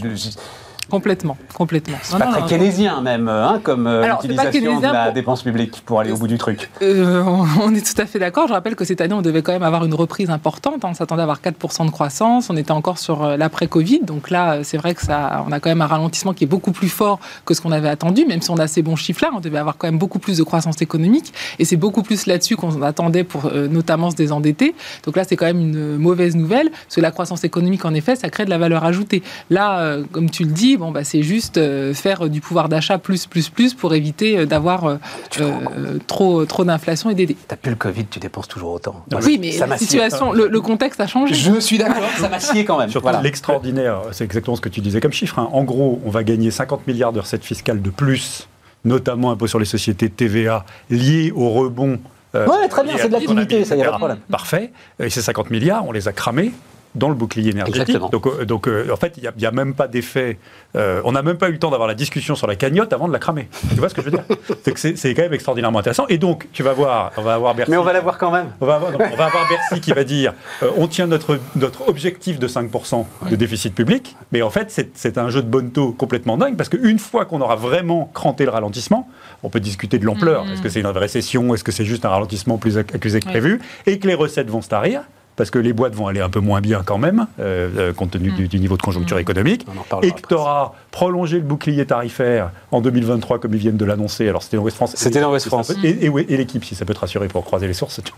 Complètement, complètement. C'est pas non, très non. keynésien même, hein, comme euh, l'utilisation de la pour- dépense publique pour aller au bout du truc. Euh, on est tout à fait d'accord. Je rappelle que cette année, on devait quand même avoir une reprise importante. hein. On s'attendait à avoir 4% de croissance. On était encore sur euh, l'après-Covid. Donc là, c'est vrai que ça, on a quand même un ralentissement qui est beaucoup plus fort que ce qu'on avait attendu, même si on a ces bons chiffres-là. On devait avoir quand même beaucoup plus de croissance économique. Et c'est beaucoup plus là-dessus qu'on attendait pour euh, notamment se désendetter. Donc là, c'est quand même une mauvaise nouvelle. Parce que la croissance économique, en effet, ça crée de la valeur ajoutée. Là, euh, comme tu le dis, bon, bah, c'est juste euh, faire du pouvoir d'achat plus, plus, plus pour éviter euh, d'avoir euh, euh, trop, trop d'inflation et d'aider. T'as plus le Covid, tu dépenses toujours autant. Oui, mais ça la situation, le, le contexte a changé. Je suis d'accord, ça m'a scié quand même. Surtout Voilà. l'extraordinaire, c'est exactement ce que tu disais comme chiffre. hein. En gros, on va gagner 50 milliards de recettes fiscales de plus, notamment impôt sur les sociétés TVA, liés au rebond. euh, Ouais, très bien, c'est de à l'activité, ça, y a pas de problème. Parfait. Et ces 50 milliards, on les a cramés dans le bouclier énergétique. Exactement. Donc, euh, donc euh, en fait, il n'y a, même pas d'effet. euh, on n'a même pas eu le temps d'avoir la discussion sur la cagnotte avant de la cramer. Tu vois ce que je veux dire? C'est que c'est- c'est quand même extraordinairement intéressant. Et donc, tu vas voir, on va avoir Bercy. Mais on va la voir quand même. On va avoir, non, on va avoir Bercy qui va dire euh, on tient notre, notre objectif de 5% de déficit public, mais en fait, c'est c'est un jeu de bonneto complètement dingue parce qu'une fois qu'on aura vraiment cranté le ralentissement, on peut discuter de l'ampleur. Est-ce que c'est une récession Est-ce que c'est juste un ralentissement plus ac- accusé que Ouais. prévu? Et que les recettes vont se tarir parce que les boîtes vont aller un peu moins bien quand même, euh, euh, compte tenu du, du niveau de conjoncture économique. On en parlera Et que tu auras prolongé le bouclier tarifaire en 2023 comme ils viennent de l'annoncer. Alors c'était West France. C'était West France. Et, et, et l'équipe, si ça peut te rassurer pour croiser les sources.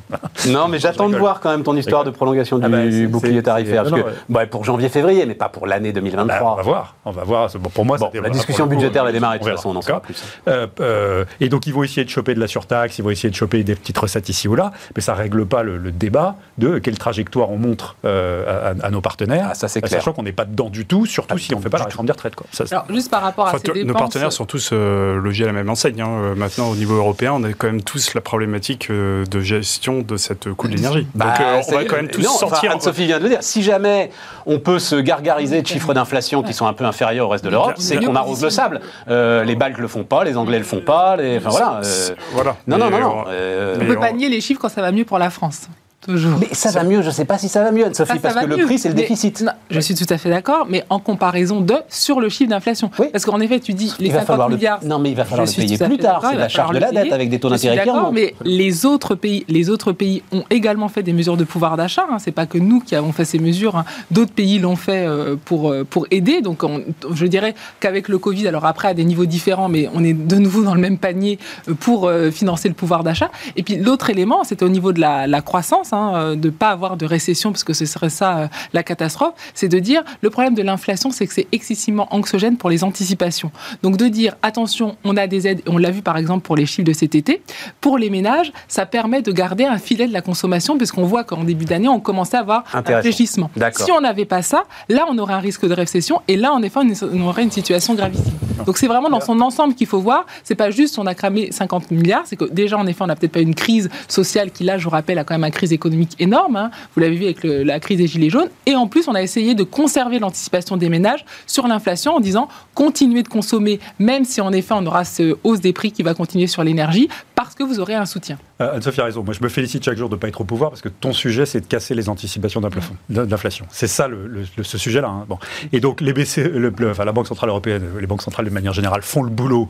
Non, mais j'attends de voir quand même ton histoire de prolongation du Ah bah, c'est- bouclier tarifaire. Parce non, que, bah, pour janvier-février, mais pas pour l'année Bah, 2023. on va voir, on va voir. Bon, pour moi, Bon, la discussion budgétaire va on démarrer, de toute façon, plus. Euh, euh, et donc, ils vont essayer de choper de la surtaxe, ils vont essayer de choper des petites recettes ici ou là, mais ça règle pas le, le débat de quelle trajectoire on montre euh, à, à nos partenaires, Ah, ça, c'est clair. sachant qu'on n'est pas dedans du tout, surtout si on du fait pas la réforme des retraites. Quoi. Ça, Alors, juste par rapport à Enfin, ces dépenses... nos partenaires sont tous euh, logés à la même enseigne. hein. Euh, Maintenant, au niveau européen, on a quand même tous la problématique euh, de gestion de cette coût de l'énergie. Bah, Donc, euh, on va quand même tous non, enfin, sortir. Anne-Sophie vient de le dire. Si jamais on peut se gargariser de chiffres d'inflation qui sont un peu inférieurs au reste de l'Europe, c'est qu'on arrose le sable. Euh, les Baltes le font pas, les Anglais le font pas. Les... Enfin voilà. euh, Voilà. Non, non, non, non. On peut on- pas nier les chiffres quand ça va mieux pour la France. Toujours. Mais ça va mieux, je ne sais pas si ça va mieux, Anne-Sophie, parce que le prix, c'est le déficit. je suis tout à fait d'accord, mais en comparaison de sur le chiffre d'inflation. Oui. Parce qu'en effet, tu dis les 50 milliards. Non, mais il va falloir le payer plus tard. C'est la charge de la dette avec des taux d'intérêt qui remontent. Mais les autres pays, les autres pays ont également fait des mesures de pouvoir d'achat. Hein. C'est pas que nous qui avons fait ces mesures. Hein. D'autres pays l'ont fait euh, pour euh, pour aider. Donc, je dirais qu'avec le Covid, alors après à des niveaux différents, mais on est de nouveau dans le même panier euh, pour financer le pouvoir d'achat. Et puis l'autre élément, c'est au niveau de la, la croissance, hein, de pas avoir de récession, parce que ce serait ça euh, la catastrophe, c'est de dire le problème de l'inflation, c'est que c'est excessivement anxiogène pour les anticipations. Donc de dire attention, on a des aides, on l'a vu par exemple pour les chiffres de cet été, pour les ménages, ça permet de garder un filet de la consommation, puisqu'on voit qu'en début d'année, on commençait à avoir un fléchissement. Si on n'avait pas ça, là, on aurait un risque de récession, et là, en effet, on aurait une situation gravissime. Donc c'est vraiment dans son ensemble qu'il faut voir. C'est pas juste on a cramé 50 milliards, c'est que déjà en effet on n'a peut-être pas une crise sociale qui là, je vous rappelle, a quand même une crise économique énorme. Hein. Vous l'avez vu avec la crise des gilets jaunes. Et en plus, on a essayé de conserver l'anticipation des ménages sur l'inflation en disant continuez de consommer, même si en effet on aura ce hausse des prix qui va continuer sur l'énergie, parce que vous aurez un soutien. Euh, Anne-Sophie a raison. Moi, je me félicite chaque jour de ne pas être au pouvoir parce que ton sujet, c'est de casser les anticipations d'inflation. C'est ça le, ce sujet-là. Hein. Bon. Et donc, les BC, enfin, la Banque Centrale Européenne, les banques centrales de manière générale font le boulot.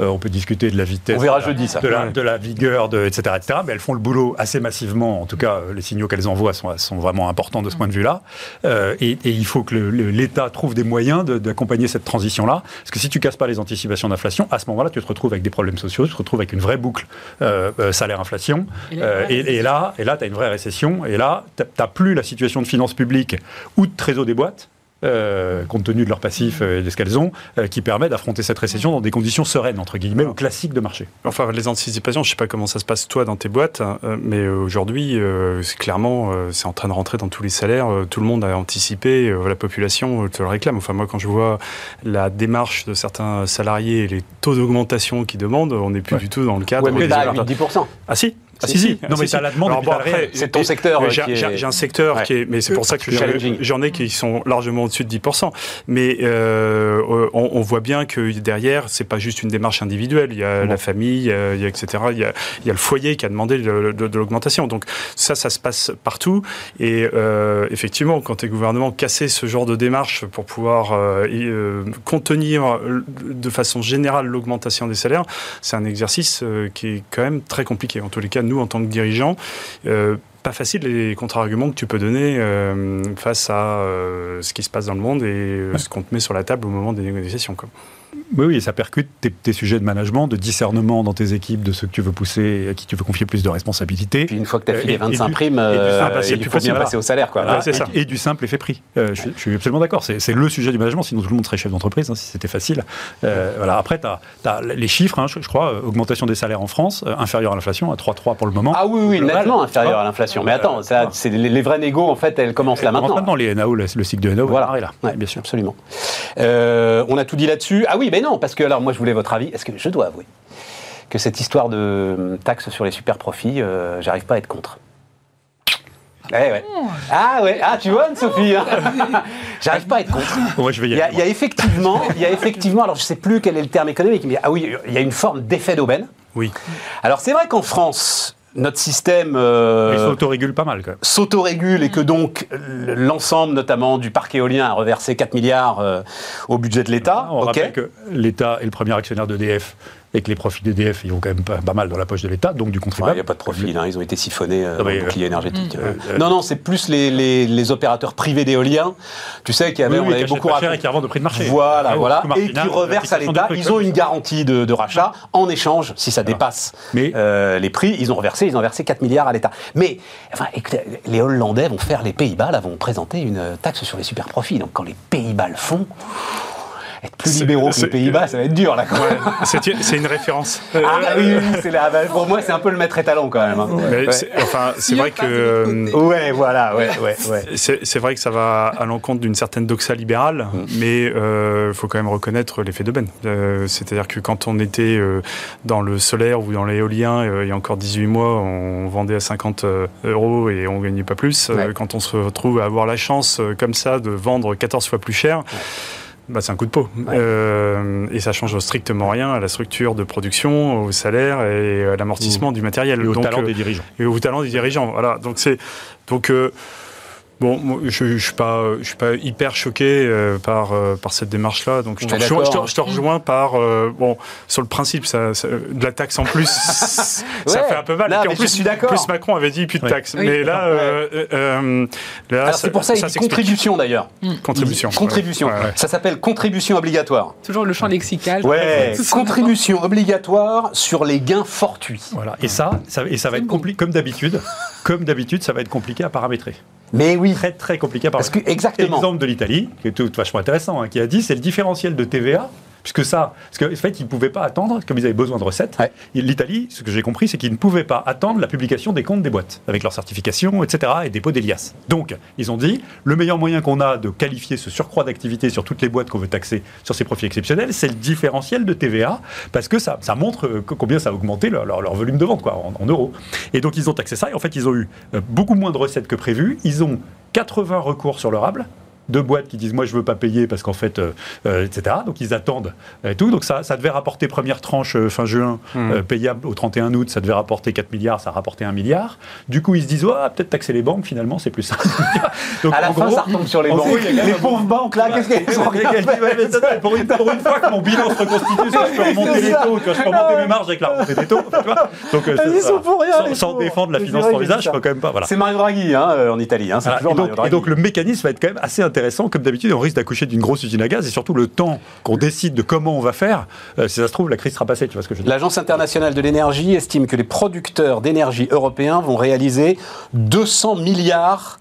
Euh, on peut discuter de la vitesse. On verra jeudi, ça. De la, de la vigueur, de, etc., etc. Mais elles font le boulot assez massivement. En tout cas, euh, les signaux qu'elles envoient sont, sont, vraiment importants de ce point de vue-là. et, il faut que l'État trouve des moyens d'accompagner cette transition-là. Parce que si tu casses pas les anticipations d'inflation, à ce moment-là, tu te retrouves avec des problèmes sociaux, tu te retrouves avec une vraie boucle Euh, et, là, et là, tu as une vraie récession. Et là, tu n'as plus la situation de finances publiques ou de trésor des boîtes. Euh, compte tenu de leur passif euh, et de ce qu'elles ont, qui permet d'affronter cette récession dans des conditions sereines, entre guillemets, ou classiques de marché. Enfin, les anticipations, je ne sais pas comment ça se passe toi dans tes boîtes, hein, mais aujourd'hui, c'est clairement, c'est en train de rentrer dans tous les salaires. tout le monde a anticipé, la population te le réclame. Enfin, moi, quand je vois la démarche de certains salariés et les taux d'augmentation qu'ils demandent, on n'est plus du tout dans le cadre. Ouais, mais 10%. Ah si ah, si, si. Non, mais ça la demande. c'est ton secteur. J'ai un secteur qui est. Mais c'est pour ça que j'en ai qui sont largement au-dessus de 10%. Mais euh, on, voit bien que derrière, c'est pas juste une démarche individuelle. Il y a la famille, il y a, etc. Il y a, le foyer qui a demandé de, l'augmentation. Donc ça, ça se passe partout. Et euh, effectivement, quand les gouvernements cassaient ce genre de démarche pour pouvoir euh, contenir de façon générale l'augmentation des salaires, c'est un exercice qui est quand même très compliqué. En tous les cas, nous, en tant que dirigeants, euh, pas facile les contre-arguments que tu peux donner euh, face à euh, ce qui se passe dans le monde et ce qu'on te met sur la table au moment des négociations. Quoi. Oui, oui, ça percute tes, sujets de management, de discernement dans tes équipes de ceux que tu veux pousser, à qui tu veux confier plus de responsabilités. Puis une fois que tu as filé 25 primes, euh, il faut bien passer au salaire. Quoi. et, ça. et, du simple effet prix. Euh, je, suis absolument d'accord. C'est le sujet du management, sinon tout le monde serait chef d'entreprise, hein, si c'était facile. Euh, voilà. Après, tu as, les chiffres, hein, je, crois, augmentation des salaires en France, inférieure à l'inflation, à 3,3 pour le moment. Ah oui, oui, nettement inférieure à l'inflation. Mais attends, c'est les, vrais négos, en fait, elles commencent là maintenant. Maintenant, les NAO, le, cycle de NAO, voilà. là. bien sûr. Absolument. on a tout dit là-dessus. Ah oui, mais non, parce que alors moi je voulais votre avis. Est-ce que je dois avouer que cette histoire de euh, taxe sur les super profits, euh, j'arrive pas à être contre. Eh ouais. Ah ouais, ah tu vois Sophie, hein j'arrive pas à être contre. je vais y, il, y a, effectivement, il y a effectivement, alors je sais plus quel est le terme économique, mais ah oui, il y a une forme d'effet d'aubaine. Oui. Alors c'est vrai qu'en France, notre système euh, s'autorégule pas mal. S'autorégule et que donc l'ensemble, notamment du parc éolien, a reversé 4 milliards euh, au budget de l'État. On rappelle que l'État est le premier actionnaire d'EDF et que les profits d'EDF, ils vont quand même pas, mal dans la poche de l'État, donc du contribuable. Il n'y a pas de profit, hein, ils ont été siphonnés euh, dans le bouclier énergétique. non, non, c'est plus les, les, les, opérateurs privés d'éolien, tu sais, qui avaient, oui, oui, beaucoup cher et qui revendent au prix de marché. Voilà, voilà, et qui reversent à l'État. Ils ont une garantie de, de, rachat en échange, si ça dépasse Mais, euh, les prix, ils ont reversé, ils ont versé 4 milliards à l'État. Mais, enfin, les Hollandais vont faire, les Pays-Bas, là, vont présenter une taxe sur les super profits. Donc quand les Pays-Bas le font, être plus libéraux que les Pays-Bas, ça va être dur là quand même. c'est une référence. Ah bah oui, oui la, bah, pour moi c'est un peu le maître étalon quand même. Hein. Enfin, c'est vrai que. Euh, ouais, voilà, ouais, ouais, ouais. C'est vrai que ça va à l'encontre d'une certaine doxa libérale, mais il euh, faut quand même reconnaître l'effet de Ben. Euh, c'est-à-dire que quand on était dans le solaire ou dans l'éolien, il y a encore 18 mois, on vendait à 50 euros et on gagnait pas plus. Quand on se retrouve à avoir la chance comme ça de vendre 14 fois plus cher bah, c'est un coup de peau. Euh, et ça change strictement rien à la structure de production, au salaire et à l'amortissement du matériel. Et au Donc, talent euh, des dirigeants. et au talent des dirigeants. Voilà. Donc c'est donc euh, bon, moi, je, je suis pas je suis pas hyper choqué euh, par euh, par cette démarche là. Donc je te, rejoins, je te- d'accord, je te rejoins par euh, bon sur le principe ça, ça- de la taxe en plus ça Ouais. fait un peu mal. Non, Et puis en je plus, suis plus Macron avait dit plus de Oui. taxes. Oui. Mais là, euh, euh, euh, là, c'est pour ça qu'il dit s'explique. contribution d'ailleurs. Contribution. Il dit Contribution. Ouais, ouais. Ça s'appelle contribution obligatoire. Toujours le champ lexical. Ouais, contribution obligatoire sur les gains fortuits. Voilà. Et ça, ça, et ça va être compliqué, comme d'habitude, comme d'habitude, ça va être compliqué à paramétrer. Mais oui, Très, très compliqué parce que exactement. Exemple de l'Italie, qui est tout vachement intéressant, hein, qui a dit c'est le différentiel de TVA. Puisque ça, parce qu'en fait, ils ne pouvaient pas attendre, comme ils avaient besoin de recettes. Ouais. L'Italie, ce que j'ai compris, c'est qu'ils ne pouvaient pas attendre la publication des comptes des boîtes, avec leur certification, etc., et dépôt d'Elias. Donc, ils ont dit, le meilleur moyen qu'on a de qualifier ce surcroît d'activité sur toutes les boîtes qu'on veut taxer sur ces profits exceptionnels, c'est le différentiel de TVA, parce que ça, ça montre euh, combien ça a augmenté leur, leur- leur volume de vente, quoi, en, en euros. Et donc, ils ont taxé ça, et en fait, ils ont eu euh, beaucoup moins de recettes que prévu. Ils ont 80 recours sur leur able deux boîtes qui disent moi je veux pas payer parce qu'en fait euh, euh, etc donc ils attendent et tout donc ça, ça devait rapporter première tranche euh, fin juin Hmm. euh, payable au 31 août ça devait rapporter 4 milliards ça a rapporté 1 milliard du coup ils se disent ouais, peut-être taxer les banques finalement c'est plus simple donc À la en fin, gros, ça retombe sur les banques. Les pauvres banques, là, qu'est-ce qu'elles pour, une, pour une fois que mon bilan se reconstitue, ça, je peux remonter les taux, tu vois, je peux remonter mes marges avec la remontée des taux. Tu vois donc, Ils ça- sont pour rien, sans, défendre la finance qu'il visage, je peux quand même pas. Voilà. C'est Mario Draghi hein, en Italie. Hein, Voilà. donc, et donc, le mécanisme va être quand même assez intéressant. Comme d'habitude, on risque d'accoucher d'une grosse usine à gaz et surtout le temps qu'on décide de comment on va faire. euh, si ça se trouve, la crise sera passée. Tu vois ce que je veux dire L'Agence internationale de l'énergie estime que les producteurs d'énergie européens vont réaliser 200 milliards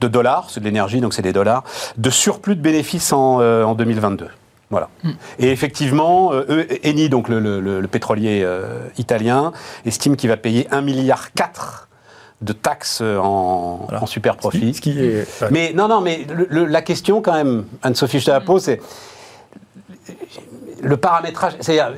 de dollars, c'est de l'énergie, donc c'est des dollars, de surplus de bénéfices en, euh, en 2022. Voilà. Et effectivement, euh, Eni, donc le, le- pétrolier euh, italien, estime qu'il va payer 1,4 milliard de taxes en, en super profit. Ce qui est. ouais. Mais non, non, mais le- le- la question quand même, Anne-Sophie, je te la pose, c'est le paramétrage. C'est-à-dire,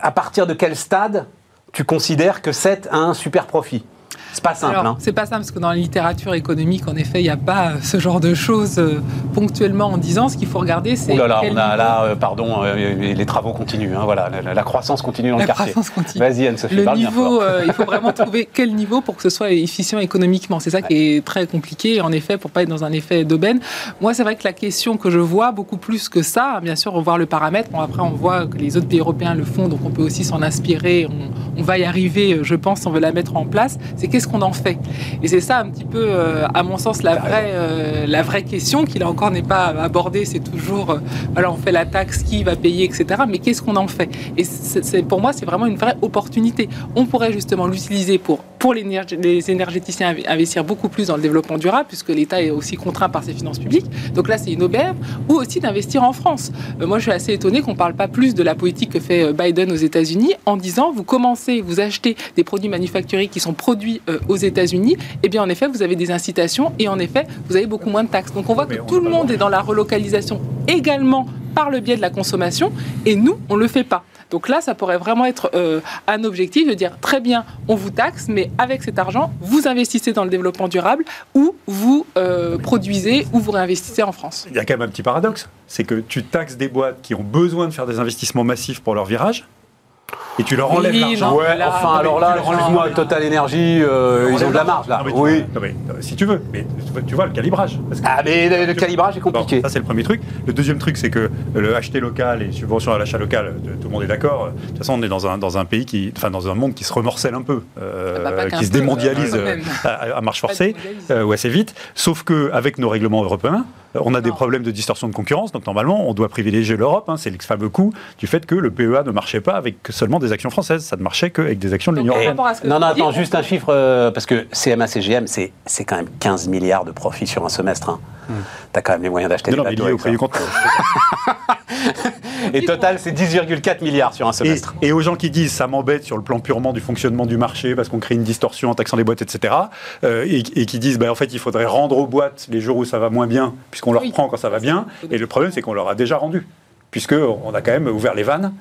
à partir de quel stade tu considères que c'est un super profit? C'est pas simple. Hein. c'est pas simple parce que dans la littérature économique, en effet, il n'y a pas euh, ce genre de choses euh, ponctuellement en disant. Ce qu'il faut regarder, c'est Ouh là là, on a là, euh, pardon, euh, les travaux continuent. hein, voilà, la, la croissance continue dans la le quartier. croissance continue. Vas-y, Anne-Sophie, Le niveau, euh, il faut vraiment trouver quel niveau pour que ce soit efficient économiquement. C'est ça qui est très compliqué, en effet, pour pas être dans un effet d'aubaine. Moi, c'est vrai que la question que je vois beaucoup plus que ça, bien sûr, revoir le paramètre. Bon, après, on voit que les autres pays européens le font, donc on peut aussi s'en inspirer. On, on va y arriver, je pense, on veut la mettre en place. C'est qu'est-ce qu'on en fait? Et c'est ça, un petit peu, euh, à mon sens, la vraie, euh, la vraie question qui, là encore, n'est pas abordée. C'est toujours, euh, voilà, on fait la taxe, qui va payer, etc. Mais qu'est-ce qu'on en fait? Et c'est, pour moi, c'est vraiment une vraie opportunité. On pourrait justement l'utiliser pour, pour les énergéticiens inv- investir beaucoup plus dans le développement durable, puisque l'État est aussi contraint par ses finances publiques. Donc là, c'est une aubaine. Ou aussi d'investir en France. Euh, moi, je suis assez étonné qu'on ne parle pas plus de la politique que fait Biden aux États-Unis en disant vous commencez, vous achetez des produits manufacturés qui sont produits euh, aux États-Unis. Eh bien, en effet, vous avez des incitations et en effet, vous avez beaucoup moins de taxes. Donc, on voit que on tout le monde est dans la relocalisation également par le biais de la consommation et nous, on ne le fait pas. Donc là, ça pourrait vraiment être euh, un objectif de dire très bien, on vous taxe, mais avec cet argent, vous investissez dans le développement durable ou vous euh, produisez ou vous réinvestissez en France. Il y a quand même un petit paradoxe. C'est que tu taxes des boîtes qui ont besoin de faire des investissements massifs pour leur virage et tu leur enlèves l'argent. Ouais, là, enfin, alors là, excuse-moi. Total Energy, euh, ils ont de la marge, là. Non, mais tu- Oui. non, mais, euh, si tu veux, mais tu- tu vois le calibrage. Parce que- Ah, mais le, le calibrage est Bon, compliqué. ça, c'est le premier truc. Le deuxième truc, c'est que le acheter local et subvention à l'achat local, euh, tout le monde est d'accord. De toute façon, on est dans un, dans un pays qui, enfin, dans un monde qui se remorcelle un peu, euh, Ah bah, qui se peu, démondialise euh, à, à marche forcée, euh, ou assez vite. Sauf que avec nos règlements européens, on a des problèmes de distorsion de concurrence. Donc normalement, on doit privilégier l'Europe. hein. c'est le fameux coup du fait que le PEA ne marchait pas avec seulement des actions françaises. Ça ne marchait qu'avec des actions de l'Union européenne. par rapport à ce que non, non, attends, juste un chiffre, euh, parce que CMA, CGM, c'est c'est quand même 15 milliards de profits sur un semestre. hein. T'as quand même les moyens d'acheter Non, des non, mais lié au prix du. Et Total, c'est 10,4 milliards sur un semestre. et aux gens qui disent ça m'embête sur le plan purement du fonctionnement du marché parce qu'on crée une distorsion en taxant les boîtes, etc. euh, et, et qui disent bah, en fait il faudrait rendre aux boîtes les jours où ça va moins bien puisqu'on leur Oui. prend quand ça va bien. Et le problème c'est qu'on leur a déjà rendu puisque on a quand même ouvert les vannes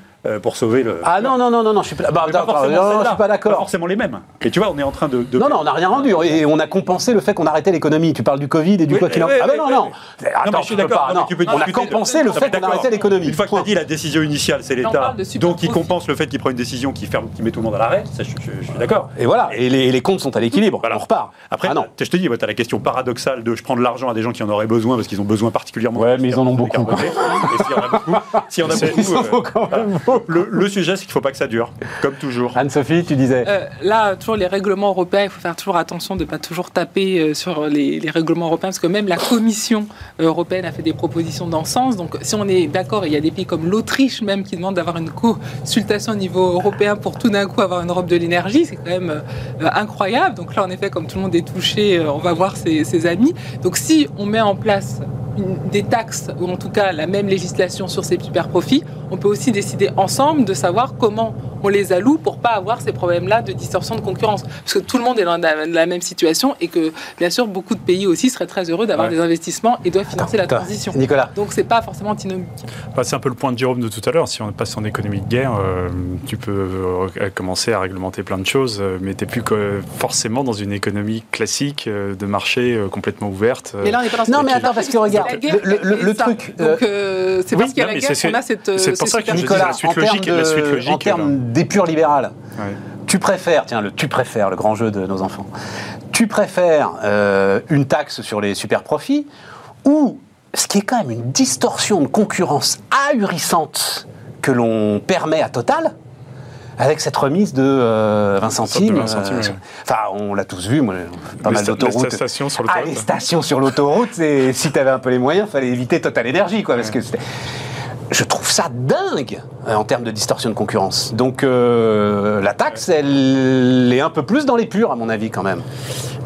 pour sauver le. Ah non, non, non, non, non, je suis pas, bah, Mais pas d'accord, non, non, je suis pas forcément les mêmes. Et tu vois, on est en train de. de- Non, non, on n'a rien rendu. Et on a compensé le fait qu'on arrêtait l'économie. Tu parles du Covid et du Oui, quoi qu'il en oui, Ah oui, ben non, oui, non. oui. Attends, Non, je suis tu peux d'accord. non, Non, on a discuter de- compensé le Non, fait qu'on arrêtait l'économie. Une fois que tu as dit la décision initiale, c'est on l'État. Donc il compense le fait qu'il prend une décision qui ferme, qui met tout le monde à l'arrêt. Ça, je, je- je suis d'accord. Et voilà, et les, les comptes sont à l'équilibre. Voilà. On repart. Après, ah non. je te dis, tu as la question paradoxale de je prends de l'argent à des gens qui en auraient besoin parce qu'ils ont besoin particulièrement. Ouais, mais ils en ont beaucoup. Et s'il y en a beaucoup, le, le sujet, c'est qu'il ne faut pas que ça dure, comme toujours. Anne-Sophie, tu disais. Euh, là, toujours les règlements européens, il faut faire toujours attention de ne pas toujours taper euh, sur les, les règlements européens, parce que même la Commission européenne a fait des propositions dans ce sens. Donc, si on est d'accord, il y a des pays comme l'Autriche même qui demandent d'avoir une consultation au niveau européen pour tout d'un coup avoir une Europe de l'énergie, c'est quand même euh, incroyable. Donc là, en effet, comme tout le monde est touché, euh, on va voir ses, ses amis. Donc, si on met en place des taxes, ou en tout cas la même législation sur ces super profits, on peut aussi décider ensemble de savoir comment on les alloue pour pas avoir ces problèmes-là de distorsion de concurrence. Parce que tout le monde est dans la, la même situation et que, bien sûr, beaucoup de pays aussi seraient très heureux d'avoir Ouais. des investissements et doivent financer la Attends, transition. Nicolas. Donc, c'est pas forcément antinomique. Bah, c'est un peu le point de Jérôme de tout à l'heure. Si on passe en économie de guerre, euh, tu peux euh, commencer à réglementer plein de choses, euh, mais tu n'es plus que forcément dans une économie classique de marché complètement ouverte. Mais là, on n'est pas dans Non, mais attends, parce que regarde, le- truc, Donc, euh, c'est oui, parce qu'il y a la guerre c'est- qu'on a cette. c'est pour ça que dis Nicolas, la suite logique- la suite logique, en termes là. D'épure libérale, Ouais. tu préfères, tiens, le tu préfères, le grand jeu de nos enfants, tu préfères euh, une taxe sur les super profits ou ce qui est quand même une distorsion de concurrence ahurissante que l'on permet à Total avec cette remise de euh, 20 centimes. De 20 centimes, euh. Enfin, on l'a tous vu, moi, pas Les mal d'autoroutes. les stations sur Ah, l'autoroute. les stations sur l'autoroute, si tu avais un peu les moyens, fallait éviter Total Énergie, quoi, parce que je trouve ça dingue euh, en termes de distorsion de concurrence. Donc euh, la taxe, elle est un peu plus dans les purs, à mon avis, quand même.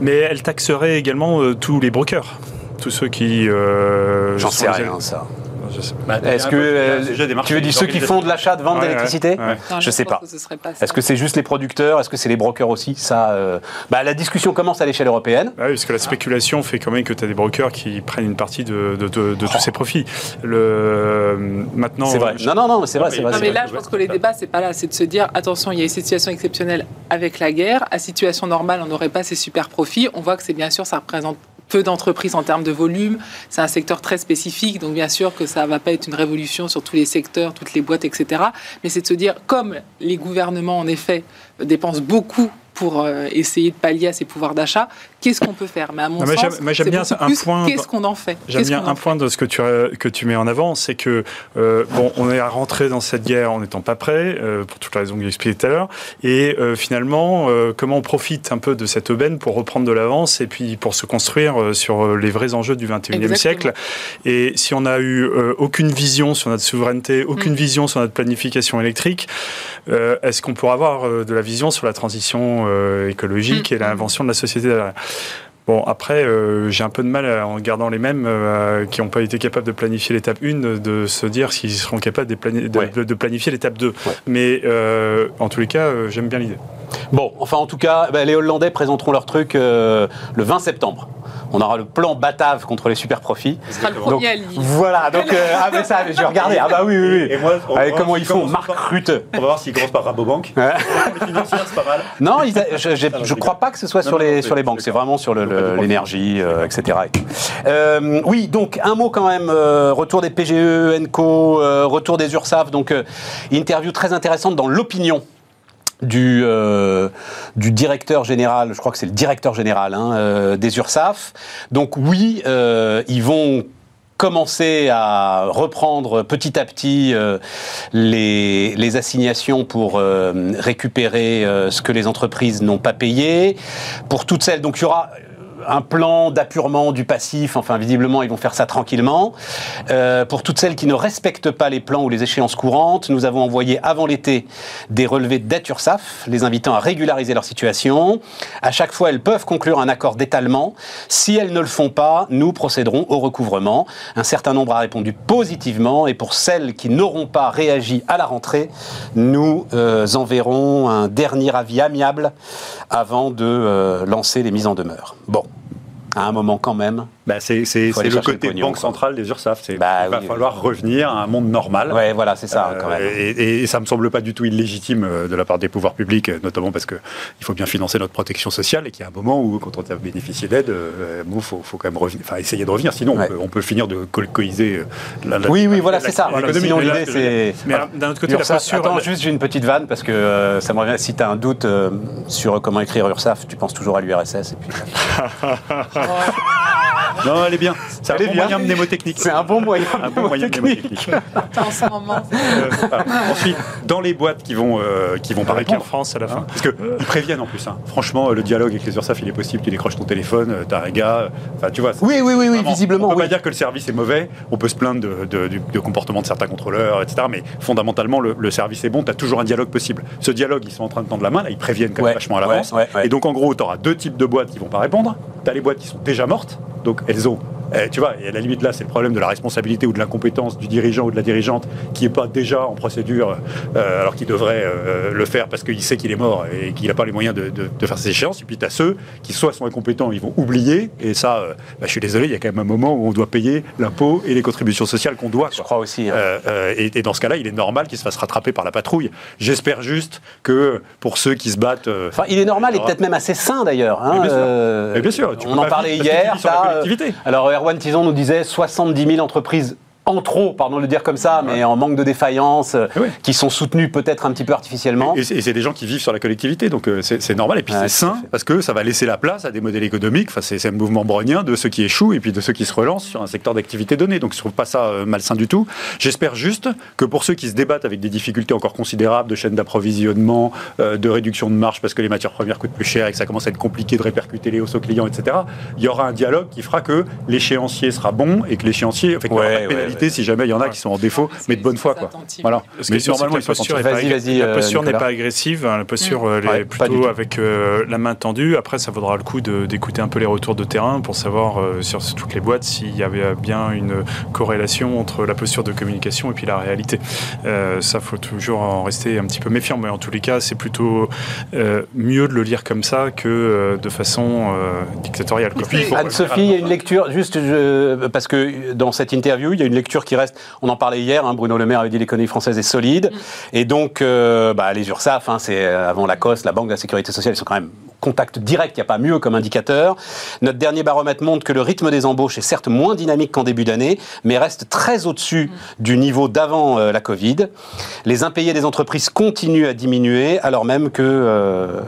Mais elle taxerait également euh, tous les brokers. Tous ceux qui. euh, J'en sais les- rien, ça. Je sais. Bah, Est-ce que euh, tu veux dire ceux qui font de l'achat, de vente Ouais, d'électricité ouais, ouais. Non, Je sais pense pas. Est-ce que c'est juste les producteurs? Est-ce que c'est les brokers aussi? Ça, euh, bah, la discussion commence à l'échelle européenne. Ah oui, parce que la spéculation fait quand même que tu as des brokers qui prennent une partie de, de- de- de tous ces profits. Le, maintenant, C'est vrai. je- Non, non, non, c'est vrai, mais- c'est vrai. Non, mais vrai. là, je pense que les débats, c'est pas là. C'est de se dire, attention, il y a une situation exceptionnelle avec la guerre. À situation normale, on n'aurait pas ces super profits. On voit que c'est bien sûr, ça représente peu d'entreprises en termes de volume. C'est un secteur très spécifique, donc bien sûr que ça va pas être une révolution sur tous les secteurs, toutes les boîtes, etc. Mais c'est de se dire, comme les gouvernements, en effet, dépensent beaucoup pour euh, essayer de pallier à ces pouvoirs d'achat, qu'est-ce qu'on peut faire? Mais à mon Non, sens, j'aime- bien un plus, point- Qu'est-ce qu'on en fait? J'aime bien un point de ce que tu, as- que tu mets en avant, c'est que euh, bon, on est rentré dans cette guerre en n'étant pas prêt, euh, pour toutes les raisons que j'ai expliquées tout à l'heure, et euh, finalement, comment on profite un peu de cette aubaine pour reprendre de l'avance et puis pour se construire sur les vrais enjeux du 21e Exactement. siècle? Et si on n'a eu aucune vision sur notre souveraineté, aucune Mm. vision sur notre planification électrique, est-ce qu'on pourra avoir de la vision sur la transition euh, écologique Mm. et l'invention de la société derrière Bon, après, euh, j'ai un peu de mal, à- en gardant les mêmes euh, qui n'ont pas été capables de planifier l'étape 1, de se dire s'ils seront capables de, plani- de- Ouais. de- de planifier l'étape 2. Mais euh, en tous les cas, euh, j'aime bien l'idée. Bon, enfin en tout cas, bah, les Hollandais présenteront leur truc euh, le 20 septembre. On aura le plan Batave contre les super profits. Ce sera le premier à. Voilà, donc euh, ah mais ça, je vais regarder. Ah bah oui, oui, oui. Et moi, voir comment ils font Marc Rutte. On va voir s'ils commencent par Rabobank. Ouais. Les financières, c'est pas mal. Non, ils a- je, je crois pas que ce soit Non, sur non, les sur banques. c'est vraiment sur l'énergie, euh, etc. Euh, oui, donc un mot quand même. euh, retour des PGE, Enco, euh, retour des URSAF. Donc euh, interview très intéressante dans l'opinion. Du, euh, du directeur général, je crois que c'est le directeur général hein, euh, des URSAF. Donc oui, euh, ils vont commencer à reprendre petit à petit les, assignations pour récupérer ce que les entreprises n'ont pas payé. Pour toutes celles, donc il y aura un plan d'appurement du passif, enfin visiblement ils vont faire ça tranquillement. Euh, pour toutes celles qui ne respectent pas les plans ou les échéances courantes, nous avons envoyé avant l'été des relevés de dette les invitant à régulariser leur situation. À chaque fois, elles peuvent conclure un accord d'étalement. Si elles ne le font pas, nous procéderons au recouvrement. Un certain nombre a répondu positivement et pour celles qui n'auront pas réagi à la rentrée, nous euh, enverrons un dernier avis amiable avant de euh, lancer les mises en demeure. Bon, à un moment quand même, Bah, c'est le côté le banque centrale des URSAF. Bah il va oui, falloir revenir à un monde normal. Ouais, voilà, c'est ça, quand Euh, même. et, ça me semble pas du tout illégitime euh, de la part des pouvoirs publics, euh, notamment parce que il faut bien financer notre protection sociale et qu'il y a un moment où, quand on a bénéficié d'aide, euh, bon, faut, faut quand même revenir, enfin, essayer de revenir. Sinon, Ouais. on, peut, on peut finir de colcoiser. euh, la- la- Oui, oui, la- voilà, c'est ça. Sinon, l'idée, c'est. Mais d'un autre côté, la Ursaf, posture. attends, la- juste j'ai une petite vanne parce que euh, ça me revient. Si tu as un doute euh, sur comment écrire URSAF, tu penses toujours à l'URSS. Et puis... Non, elle est bien. C'est un Elle est bon bien. moyen mnémotechnique. C'est un bon moyen. Un bon moyen mnémotechnique. En ce moment, Euh, voilà. Ensuite, dans les boîtes qui vont, euh, qui vont pas répondre. France à la fin. Hein, parce qu'ils préviennent en plus. hein. Franchement, le dialogue avec les URSAF, il est possible. Tu décroches ton téléphone, euh, t'as un gars. euh, Enfin, tu vois. Oui, oui, oui, oui, Vraiment, visiblement. On peut oui. pas dire que le service est mauvais. On peut se plaindre de, de- du- de comportement de certains contrôleurs, etc. Mais fondamentalement, le, le service est bon. Tu as toujours un dialogue possible. Ce dialogue, ils sont en train de tendre la main. Là, ils préviennent quand même Ouais, vachement à l'avance. ouais, ouais. Et donc, en gros, tu auras deux types de boîtes qui vont pas répondre. Tu as les boîtes qui sont déjà mortes. Donc, elles ont. Eh, tu vois, et à la limite, là, c'est le problème de la responsabilité ou de l'incompétence du dirigeant ou de la dirigeante qui n'est pas déjà en procédure, euh, alors qu'il devrait euh, le faire parce qu'il sait qu'il est mort et qu'il n'a pas les moyens de, de- de faire ses échéances. Et puis, tu as ceux qui, soit sont incompétents, ils vont oublier. Et ça, euh, bah, je suis désolé, il y a quand même un moment où on doit payer l'impôt et les contributions sociales qu'on doit. Je crois aussi. hein. Et, et dans ce cas-là, il est normal qu'il se fasse rattraper par la patrouille. J'espère juste que pour ceux qui se battent. Enfin, il est normal et peut-être même assez sain d'ailleurs. hein, Mais bien sûr. bien sûr, tu on en parlait hier. collectivité. alors Erwan Tison nous disait 70 000 entreprises en trop, pardon de le dire comme ça, mais en manque de défaillance, euh, qui sont soutenues peut-être un petit peu artificiellement. Et c'est et c'est des gens qui vivent sur la collectivité, donc euh, c'est normal. Et puis Ouais, c'est sain parce que ça va laisser la place à des modèles économiques. Enfin, c'est un mouvement brownien de ceux qui échouent et puis de ceux qui se relancent sur un secteur d'activité donné. Donc je trouve pas ça euh, malsain du tout. J'espère juste que pour ceux qui se débattent avec des difficultés encore considérables de chaîne d'approvisionnement, euh, de réduction de marge parce que les matières premières coûtent plus cher et que ça commence à être compliqué de répercuter les hausses aux clients, etc. Il y aura un dialogue qui fera que l'échéancier sera bon et que l'échéancier, en fait, si jamais il y en a qui sont en défaut, mais de bonne foi, quoi. Voilà. Mais sûr, c'est que normalement, la ils sont posture, est Vas-y, pas, vas-y, la euh, posture n'est Nicolas. pas agressive. La posture, est plutôt avec euh, la main tendue. Après, ça vaudra le coup d'écouter un peu les retours de terrain pour savoir euh, sur toutes les boîtes s'il y avait bien une corrélation entre la posture de communication et puis la réalité. Euh, ça, faut toujours en rester un petit peu méfiant. Mais en tous les cas, c'est plutôt euh, mieux de le lire comme ça que euh, de façon euh, dictatoriale. Anne-Sophie, il y a une lecture, juste je- parce que dans cette interview, il y a une lecture qui reste, on en parlait hier, hein, Bruno Le Maire avait dit l'économie française est solide, et donc euh, bah, les URSAF, hein, c'est euh, avant la COS, la Banque de la Sécurité Sociale, ils sont quand même contact direct, il n'y a pas mieux comme indicateur. Notre dernier baromètre montre que le rythme des embauches est certes moins dynamique qu'en début d'année, mais reste très au-dessus du niveau d'avant euh, la Covid. Les impayés des entreprises continuent à diminuer, alors même que euh,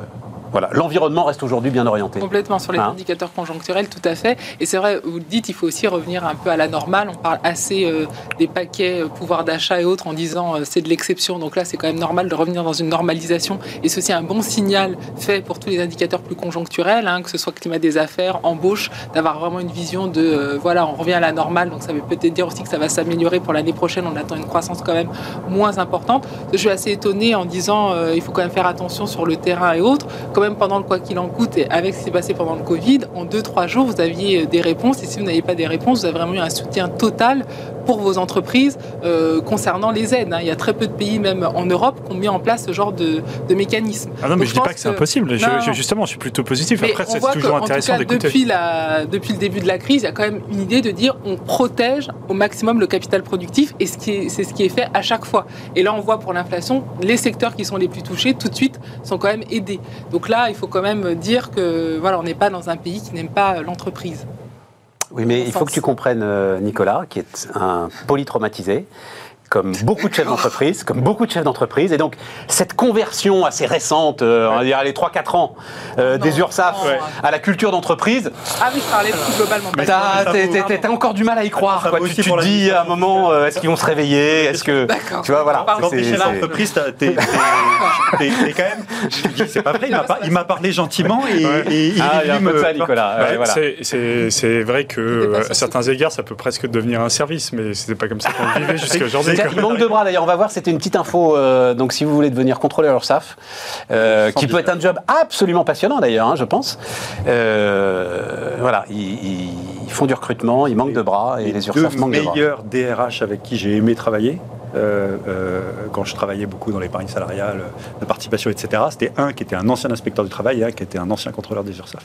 voilà, l'environnement reste aujourd'hui bien orienté. Complètement sur les Hein indicateurs conjoncturels, tout à fait. Et c'est vrai, vous le dites, il faut aussi revenir un peu à la normale. On parle assez euh, des paquets euh, pouvoir d'achat et autres en disant euh, c'est de l'exception. Donc là, c'est quand même normal de revenir dans une normalisation. Et ceci est un bon signal fait pour tous les indicateurs plus conjoncturels, hein, que ce soit climat des affaires, embauche, d'avoir vraiment une vision de euh, voilà, on revient à la normale. Donc ça veut peut-être dire aussi que ça va s'améliorer pour l'année prochaine. On attend une croissance quand même moins importante. Je suis assez étonné en disant il faut quand même faire attention sur le terrain et autres. Quand même pendant le quoi qu'il en coûte et avec ce qui s'est passé pendant le Covid, en 2-3 jours, vous aviez des réponses. Et si vous n'avez pas des réponses, vous avez vraiment eu un soutien total pour vos entreprises euh, concernant les aides. hein. Il y a très peu de pays, même en Europe, qui ont mis en place ce genre de, de mécanisme. Ah non, mais Donc, je je dis pas que c'est impossible. Non, je- justement, je suis plutôt positif. Mais Après, c'est toujours que, intéressant d'écouter. depuis, la, depuis le début de la crise, il y a quand même une idée de dire on protège au maximum le capital productif et ce c'est ce qui est fait à chaque fois. Et là, on voit pour l'inflation, les secteurs qui sont les plus touchés, tout de suite, sont quand même aidés. Donc là, il faut quand même dire que voilà, on n'est pas dans un pays qui n'aime pas l'entreprise. Oui, mais il faut que tu comprennes, euh, Nicolas, qui est un polytraumatisé, comme beaucoup de chefs d'entreprise, comme beaucoup de chefs d'entreprise. Et donc, cette conversion assez récente, euh, on va dire les 3-4 ans, euh, Non, des URSAF non. à la culture d'entreprise, Ah oui, je parlais plus globalement. T'as encore du mal à y croire. Quoi. Tu, te dis à un moment, euh, est-ce qu'ils vont se réveiller? Est-ce que. D'accord. Tu vois, voilà. Quand t'es d'entreprise, t'as- t'es quand même. C'est pas vrai, il m'a par- il m'a parlé gentiment et, il Ah, est il y a un venu peu de me- ça, Nicolas. Ouais, Ouais, voilà. c'est- C'est c'est vrai que à ce certains égards, ça peut presque devenir un service, mais c'était pas comme ça qu'on vivait jusqu'à aujourd'hui. Il manque de bras d'ailleurs, on va voir, c'était une petite info. euh, donc si vous voulez devenir contrôleur URSAF, euh, qui peut être un job absolument passionnant d'ailleurs, hein, je pense. Euh, voilà, ils, font du recrutement, ils manquent de bras et les, URSAF manquent de bras. meilleurs DRH avec qui j'ai aimé travailler. Euh, euh, quand je travaillais beaucoup dans l'épargne salariale, la participation, etc. C'était un qui était un ancien inspecteur du travail et un qui était un ancien contrôleur des URSAF.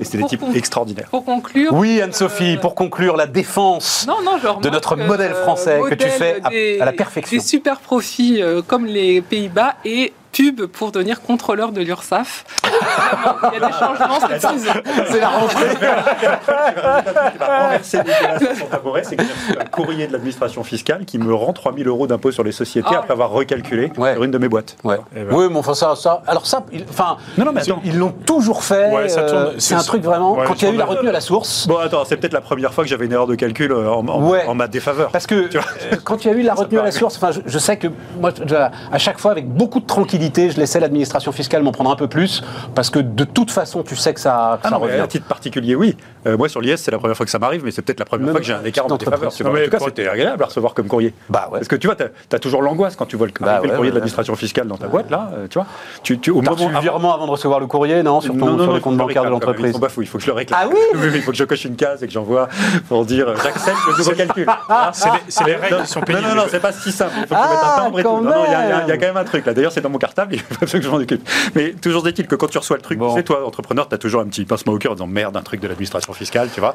Et c'était des types extraordinaires. Pour conclure. Oui, Anne-Sophie, euh, pour conclure, la défense Non, non, je remarque, de notre euh, modèle français que tu fais à- des- à la perfection. Des super profits euh, comme les Pays-Bas et pub pour devenir contrôleur de l'URSSAF. Vraiment, Il y a des changements cette saison. C'est la rentrée. qui va renverser Nicolas sur son tabouret, c'est que j'ai reçu un courrier de l'administration fiscale qui me rend 3000 euros d'impôt sur les sociétés Ah. après avoir recalculé Ouais. sur une de mes boîtes. Ouais. Eh ben. Oui, mais enfin ça, ça. Alors ça, il- enfin, Non, non, mais attends. ils l'ont toujours fait. Ouais, ça tourne. euh, c'est un truc vraiment. ouais, quand il y a eu la retenue à la source. Bon, attends, c'est peut-être la première fois que j'avais une erreur de calcul euh, en, en- Ouais. en ma défaveur. Parce que Tu vois euh, quand il y a eu la retenue à la source, enfin, je, je sais que moi, je- à chaque fois, avec beaucoup de je laissais l'administration fiscale m'en prendre un peu plus, parce que de toute façon, tu sais que ça, que Ah ça non, revient. à titre particulier, oui. Euh, moi, sur l'IS, c'est la première fois que ça m'arrive, mais c'est peut-être la première Même fois que j'ai un écart en défaveur. tu Non, vois. mais En tout cas, c'était agréable à recevoir comme courrier. Bah ouais. Parce que tu vois, tu as, toujours l'angoisse quand tu vois le, Bah arriver le ouais, courrier ouais, de l'administration fiscale dans ta boîte, là, euh, tu vois. Tu, tu, au T'as reçu moment le virement avant de recevoir le courrier, non Sur, ton, Non, non, sur le de quand même. Ils l'entreprise. il faut que je le réclame. Ah oui il faut que je coche une case et que j'envoie pour dire euh, j'accepte le nouveau calcul. Ah, C'est les, règles qui sont payées. Non, non, non, c'est pas si simple. Il faut que je Ah, mette un timbre et tout. Non, non, il y, a- quand même un truc là. D'ailleurs, c'est dans mon cartable, il faut que je m'en occupe. Mais toujours est-il que quand tu reçois le truc, Bon. tu sais, toi, entrepreneur, tu as toujours un petit pincement au cœur en disant merde, un truc de l'administration fiscale, tu vois.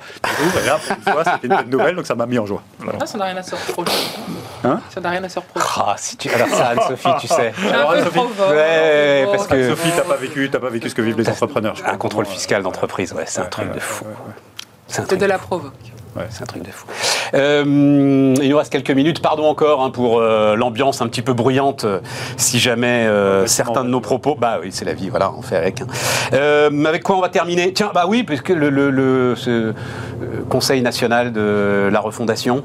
Et là, pour une fois, c'était une bonne nouvelle, donc ça m'a mis en joie. Voilà. Ah, ça n'a rien à se reprocher. Hein Ça n'a rien à se reprocher. Ah, si tu... Alors ça, Anne-Sophie, tu sais. Alors, un peu Sophie- provoque, Ouais, parce que- Sophie, t'as pas vécu, t'as pas vécu ce que vivent les entrepreneurs. Un contrôle fiscal d'entreprise, ouais, c'est un truc de fou. C'est de la fou. C'est un truc de fou. Euh, il nous reste quelques minutes. Pardon encore hein, pour euh, l'ambiance un petit peu bruyante. euh, si jamais certains de nos propos. Bah oui, c'est la vie. Voilà, on fait avec. hein. Avec quoi on va terminer? Tiens, bah oui, puisque le, le- le- ce, Conseil national de la refondation.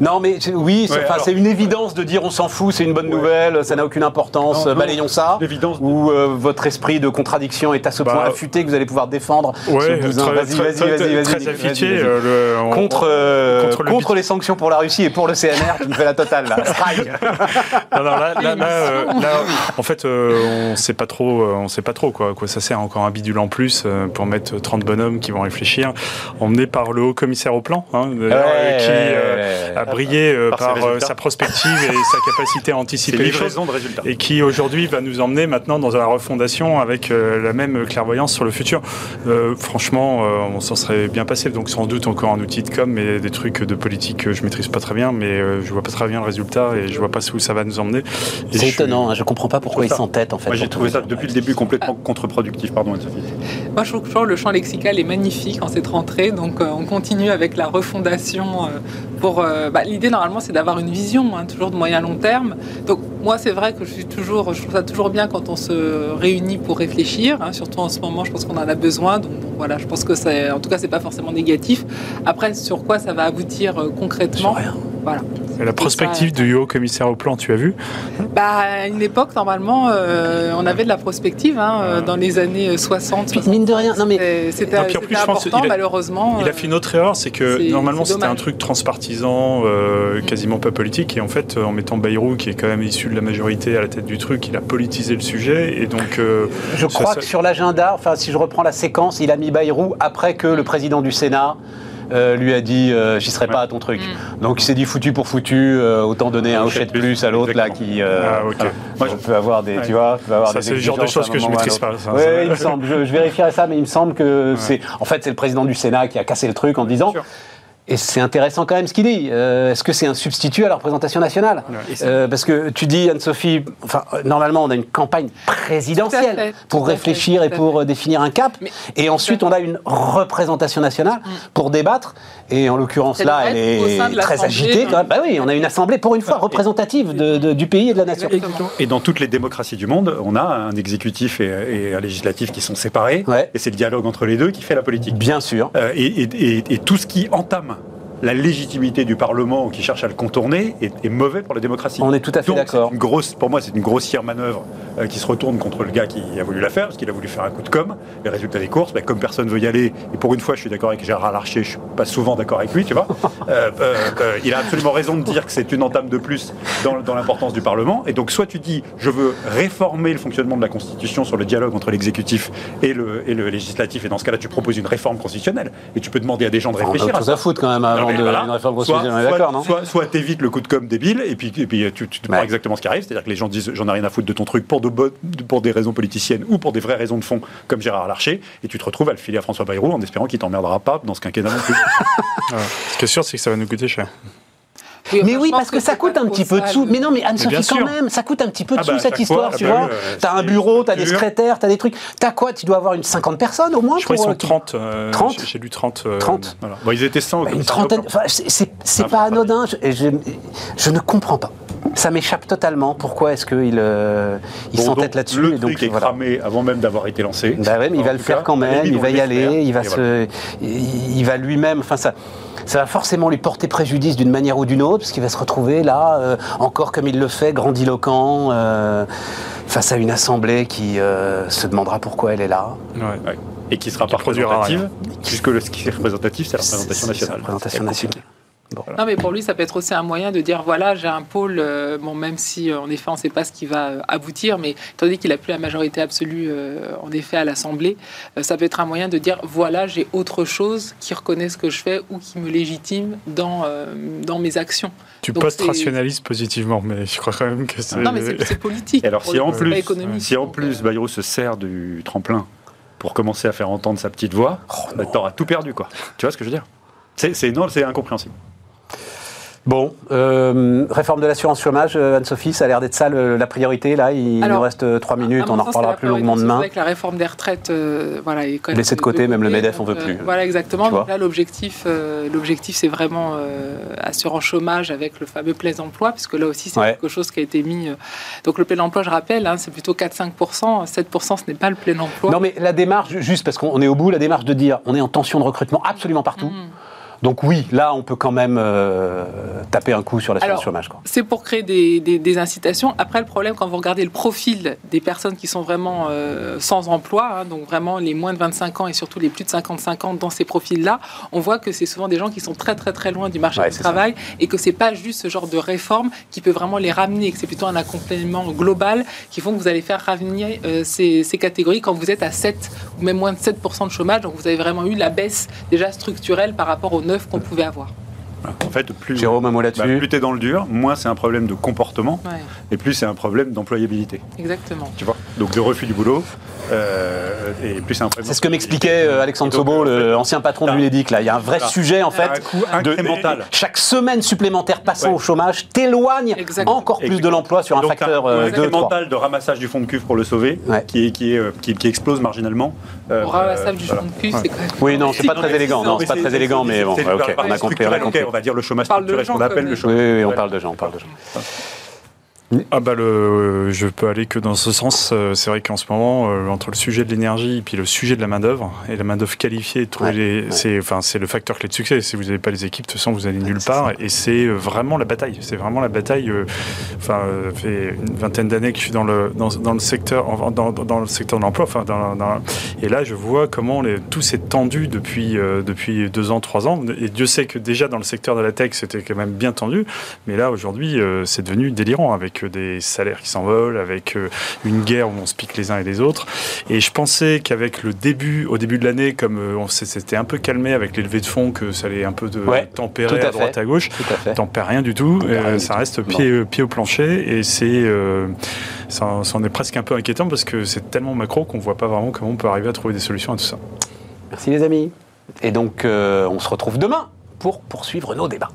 Non, mais oui, c'est Ouais, une évidence de dire on s'en fout, c'est une bonne nouvelle, ça n'a aucune importance, Non, non, balayons ça. Ou euh, votre esprit de contradiction est à ce Bah, point affûté que vous allez pouvoir défendre Ouais, Vas-y, vas-y, vas-y, euh, contre, euh, contre contre, le les sanctions pour la Russie et pour le CNR, tu me fais la totale là. Strike. Non, non, là, là, là, euh, là, en fait, euh, on sait pas trop, on sait pas trop quoi, quoi ça sert. Encore un bidule en plus pour mettre 30 bonhommes qui vont réfléchir, emmenés par le haut commissaire au plan, hein, qui a brillé euh, Par ses par, euh, résultats. sa prospective et sa capacité à anticiper les choses. de résultats. Et qui aujourd'hui va nous emmener maintenant dans la refondation avec euh, la même clairvoyance sur le futur. Euh, franchement, euh, on s'en serait bien passé. Donc sans doute encore un outil de com, mais des trucs de politique que je maîtrise pas très bien, mais euh, je vois pas très bien le résultat et je vois pas où ça va nous emmener. C'est je suis- étonnant, hein, je comprends pas pourquoi ils s'entêtent en fait. Moi, j'ai trouvé ça dire. depuis le début complètement contre-productif. Pardon, Anne-Sophie. Moi, je trouve toujours le champ lexical est magnifique en cette rentrée. Donc, euh, on continue avec la refondation. euh, euh, bah, l'idée normalement, c'est d'avoir une vision, hein, toujours de moyen long terme. Donc, moi, c'est vrai que je trouve ça toujours bien quand on se réunit pour réfléchir. hein, surtout en ce moment, je pense qu'on en a besoin. Donc, voilà, je pense que c'est, en tout cas, c'est pas forcément négatif. Après, sur quoi ça va aboutir euh, concrètement. Voilà. La prospective du haut commissaire au plan, tu as vu Bah, à une époque, normalement, euh, on avait de la prospective hein, euh, dans les années 60. Puis, mine de rien, non, mais- C'était- important, qu'il a- malheureusement. Il a fait une autre erreur, c'est que c'est- normalement c'est c'était un truc transpartisan, euh, quasiment pas politique, et en fait en mettant Bayrou, qui est quand même issu de la majorité à la tête du truc, il a politisé le sujet, et donc euh, Je crois ça- que sur l'agenda, enfin si je reprends la séquence, il a mis Bayrou après que le président du Sénat euh, lui a dit euh, j'y serai pas à ton truc. Mm. Donc il s'est dit foutu pour foutu, euh, autant donner un hochette plus à l'autre là qui euh, Ah, ok. voilà. Moi, on peut avoir des tu vois, peut avoir Ça, des c'est le genre de choses que je maîtrise pas, ça, Ouais, ça. il me semble, je, je vérifierai ça, mais il me semble que c'est en fait c'est le président du Sénat qui a cassé le truc en disant. Et c'est intéressant quand même ce qu'il dit. Euh, Est-ce que c'est un substitut à la représentation nationale Euh, Parce que tu dis, Anne-Sophie, enfin, euh, normalement, on a une campagne présidentielle fait, pour fait, réfléchir et pour fait. définir un cap. Mais- et ensuite, on a une représentation nationale pour débattre. Et en l'occurrence, là, elle est très agitée. hein. Quand même. Bah oui, on a une assemblée, pour une fois, représentative de- de- du pays et de la nation. Exactement. Et dans toutes les démocraties du monde, on a un exécutif et, et un législatif qui sont séparés. Ouais. Et c'est le dialogue entre les deux qui fait la politique. Bien sûr. Euh, et, et- et- et tout ce qui entame la légitimité du Parlement ou qui cherche à le contourner est, est mauvais pour la démocratie. On est tout à fait d'accord. pour moi, c'est une grossière manœuvre euh, qui se retourne contre le gars qui a voulu la faire, parce qu'il a voulu faire un coup de com. Les résultats des courses, bah, comme personne veut y aller, et pour une fois, je suis d'accord avec Gérard Larcher, je suis pas souvent d'accord avec lui, tu vois. euh, euh, il a absolument raison de dire que c'est une entame de plus dans, dans l'importance du Parlement. Et donc, soit tu dis, je veux réformer le fonctionnement de la Constitution sur le dialogue entre l'exécutif et le, et le législatif, et dans ce cas-là, tu proposes une réforme constitutionnelle, et tu peux demander à des gens de On a réfléchir à chose ça. à foutre quand même avant De voilà. une réforme Soit- constitutionnelle, soit- d'accord, non Soit, soit t'évites le coup de com débile, et puis, et puis tu, tu te prends Ouais. exactement ce qui arrive, c'est-à-dire que les gens disent j'en ai rien à foutre de ton truc pour, de bonnes- pour des raisons politiciennes ou pour des vraies raisons de fond, comme Gérard Larcher, et tu te retrouves à le filer à François Bayrou en espérant qu'il t'emmerdera pas dans ce quinquennat non plus. Ce qui est sûr, c'est que ça va nous coûter cher. Oui, Mais oui, parce que, c'est ça coûte un petit peu de sous. Mais non, mais Anne-Sophie, quand même, ça coûte un petit peu de Ah sous bah, cette histoire, fois, tu ah bah vois. euh, T'as un bureau, t'as des secrétaires, t'as des trucs. T'as quoi? Tu dois avoir une 50 personnes au moins Je crois qu'ils pour, sont euh, 30. euh, 30? j'ai- J'ai lu 30. euh, 30. Voilà. Bon, ils étaient 100 au Bah, une trentaine. Enfin, c'est- Ah, pas anodin. Je, et je, je ne comprends pas. Ça m'échappe totalement. Pourquoi est-ce qu'il euh, il Bon, s'entête donc, là-dessus Le et donc truc est voilà. cramé avant même d'avoir été lancé. Bah ouais, mais il va le faire cas, quand même, il va y aller, il va se, il va lui-même, enfin ça, ça va forcément lui porter préjudice d'une manière ou d'une autre, parce qu'il va se retrouver là, euh, encore comme il le fait, grandiloquent, euh, face à une assemblée qui euh, se demandera pourquoi elle est là. Ouais. Ouais. Et qui sera pas Qui produira représentative, puisque le, ce qui est représentatif, c'est la représentation nationale. la représentation Non, mais pour lui, ça peut être aussi un moyen de dire voilà, j'ai un pôle, euh, bon, même si euh, en effet, on ne sait pas ce qui va euh, aboutir, mais étant donné qu'il n'a plus la majorité absolue, euh, en effet, à l'Assemblée, euh, ça peut être un moyen de dire voilà, j'ai autre chose qui reconnaît ce que je fais ou qui me légitime dans, euh, dans mes actions. Tu post-rationalises positivement, mais je crois quand même que c'est. Non, mais c'est- politique. Et alors, si le en plus, si en euh, Bayrou se sert du tremplin pour commencer à faire entendre sa petite voix, Oh, bah, t'auras tout perdu, quoi. Tu vois ce que je veux dire? C'est c'est- non, c'est incompréhensible. Bon, euh, réforme de l'assurance chômage, euh, Anne-Sophie, ça a l'air d'être ça le- la priorité. Là, il Alors, nous reste euh, trois minutes, on en reparlera plus longuement demain. C'est vrai que la réforme des retraites, euh, voilà, est quand même Laissée de côté, même le MEDEF, on veut plus. voilà, exactement. Donc là, l'objectif, l'objectif, c'est vraiment assurance chômage avec le fameux plein emploi, puisque là aussi, c'est Ouais. quelque chose qui a été mis. donc le plein emploi, je rappelle, hein, c'est plutôt 4-5%. 7%, ce n'est pas le plein emploi. Non, mais la démarche, juste parce qu'on est au bout, la démarche de dire on est en tension de recrutement absolument partout. Mhm. Donc oui, là, on peut quand même euh, taper un coup sur l'assurance chômage. C'est pour créer des, des- des incitations. Après, le problème, quand vous regardez le profil des personnes qui sont vraiment euh, sans emploi, hein, donc vraiment les moins de 25 ans et surtout les plus de 55 ans dans ces profils-là, on voit que c'est souvent des gens qui sont très très très loin du marché Ouais, du travail et que c'est pas juste ce genre de réforme qui peut vraiment les ramener, que c'est plutôt un accompagnement global qui font que vous allez faire ramener euh, ces, ces catégories quand vous êtes à 7 ou même moins de 7% de chômage. Donc vous avez vraiment eu la baisse déjà structurelle par rapport aux 9 qu'on pouvait avoir. En fait, plus, Jérôme, un mot bah, plus t'es dans le dur, moins c'est un problème de comportement, Ouais, et plus c'est un problème d'employabilité. exactement. Tu vois Donc de refus du boulot, et plus c'est ce que m'expliquait euh, Alexandre Sobo, euh, le ancien patron de t'as- l'UNEDIC. Là, il y a un vrai sujet en fait. un coût incrémental. chaque semaine supplémentaire passant Ouais. au chômage t'éloigne encore plus de l'emploi sur un facteur un euh, coût 2 3. incrémental de ramassage du fonds de cuve pour le sauver, Ouais. qui, est, qui, est, euh, qui, qui explose marginalement. Euh, Au ramassage du voilà. fond de cul, c'est quand même. Oui, non, c'est pas très élégant. Non, c'est pas très élégant, mais bon, on a compris, on a structurel, compris. ok, on va dire le chômage de structurel, ce qu'on gens, appelle le chômage. Oui, oui, on parle de gens, on parle de gens. Ah bah le, je peux aller que dans ce sens. Euh, C'est vrai qu'en ce moment, euh, entre le sujet de l'énergie et puis le sujet de la main d'œuvre et la main d'œuvre qualifiée, Ouais, les, ouais. c'est, enfin, c'est le facteur clé de succès. Si vous n'avez pas les équipes, de toute façon, vous allez nulle c'est part. Et c'est euh, vraiment la bataille. C'est vraiment la bataille. euh, Enfin, euh, fait une vingtaine d'années que je suis dans le dans, dans le secteur, dans, dans le secteur de l'emploi. Enfin, dans, dans- et là, je vois comment les, tout s'est tendu depuis euh, depuis deux ans, trois ans. Et Dieu sait que déjà dans le secteur de la tech, c'était quand même bien tendu. Mais là, aujourd'hui, euh, c'est devenu délirant avec des salaires qui s'envolent, avec euh, une guerre où on se pique les uns et les autres. Et je pensais qu'avec le début, au début de l'année, comme euh, on s'était un peu calmé avec les levées de fonds, que ça allait un peu de Ouais, tempérer à à droite à gauche. T'en perds rien du tout, euh, rien ça du reste tout. pied, pied au plancher et c'est euh, ça, ça en est presque un peu inquiétant parce que c'est tellement macro qu'on voit pas vraiment comment on peut arriver à trouver des solutions à tout ça. Merci les amis. Et donc, euh, on se retrouve demain pour poursuivre nos débats.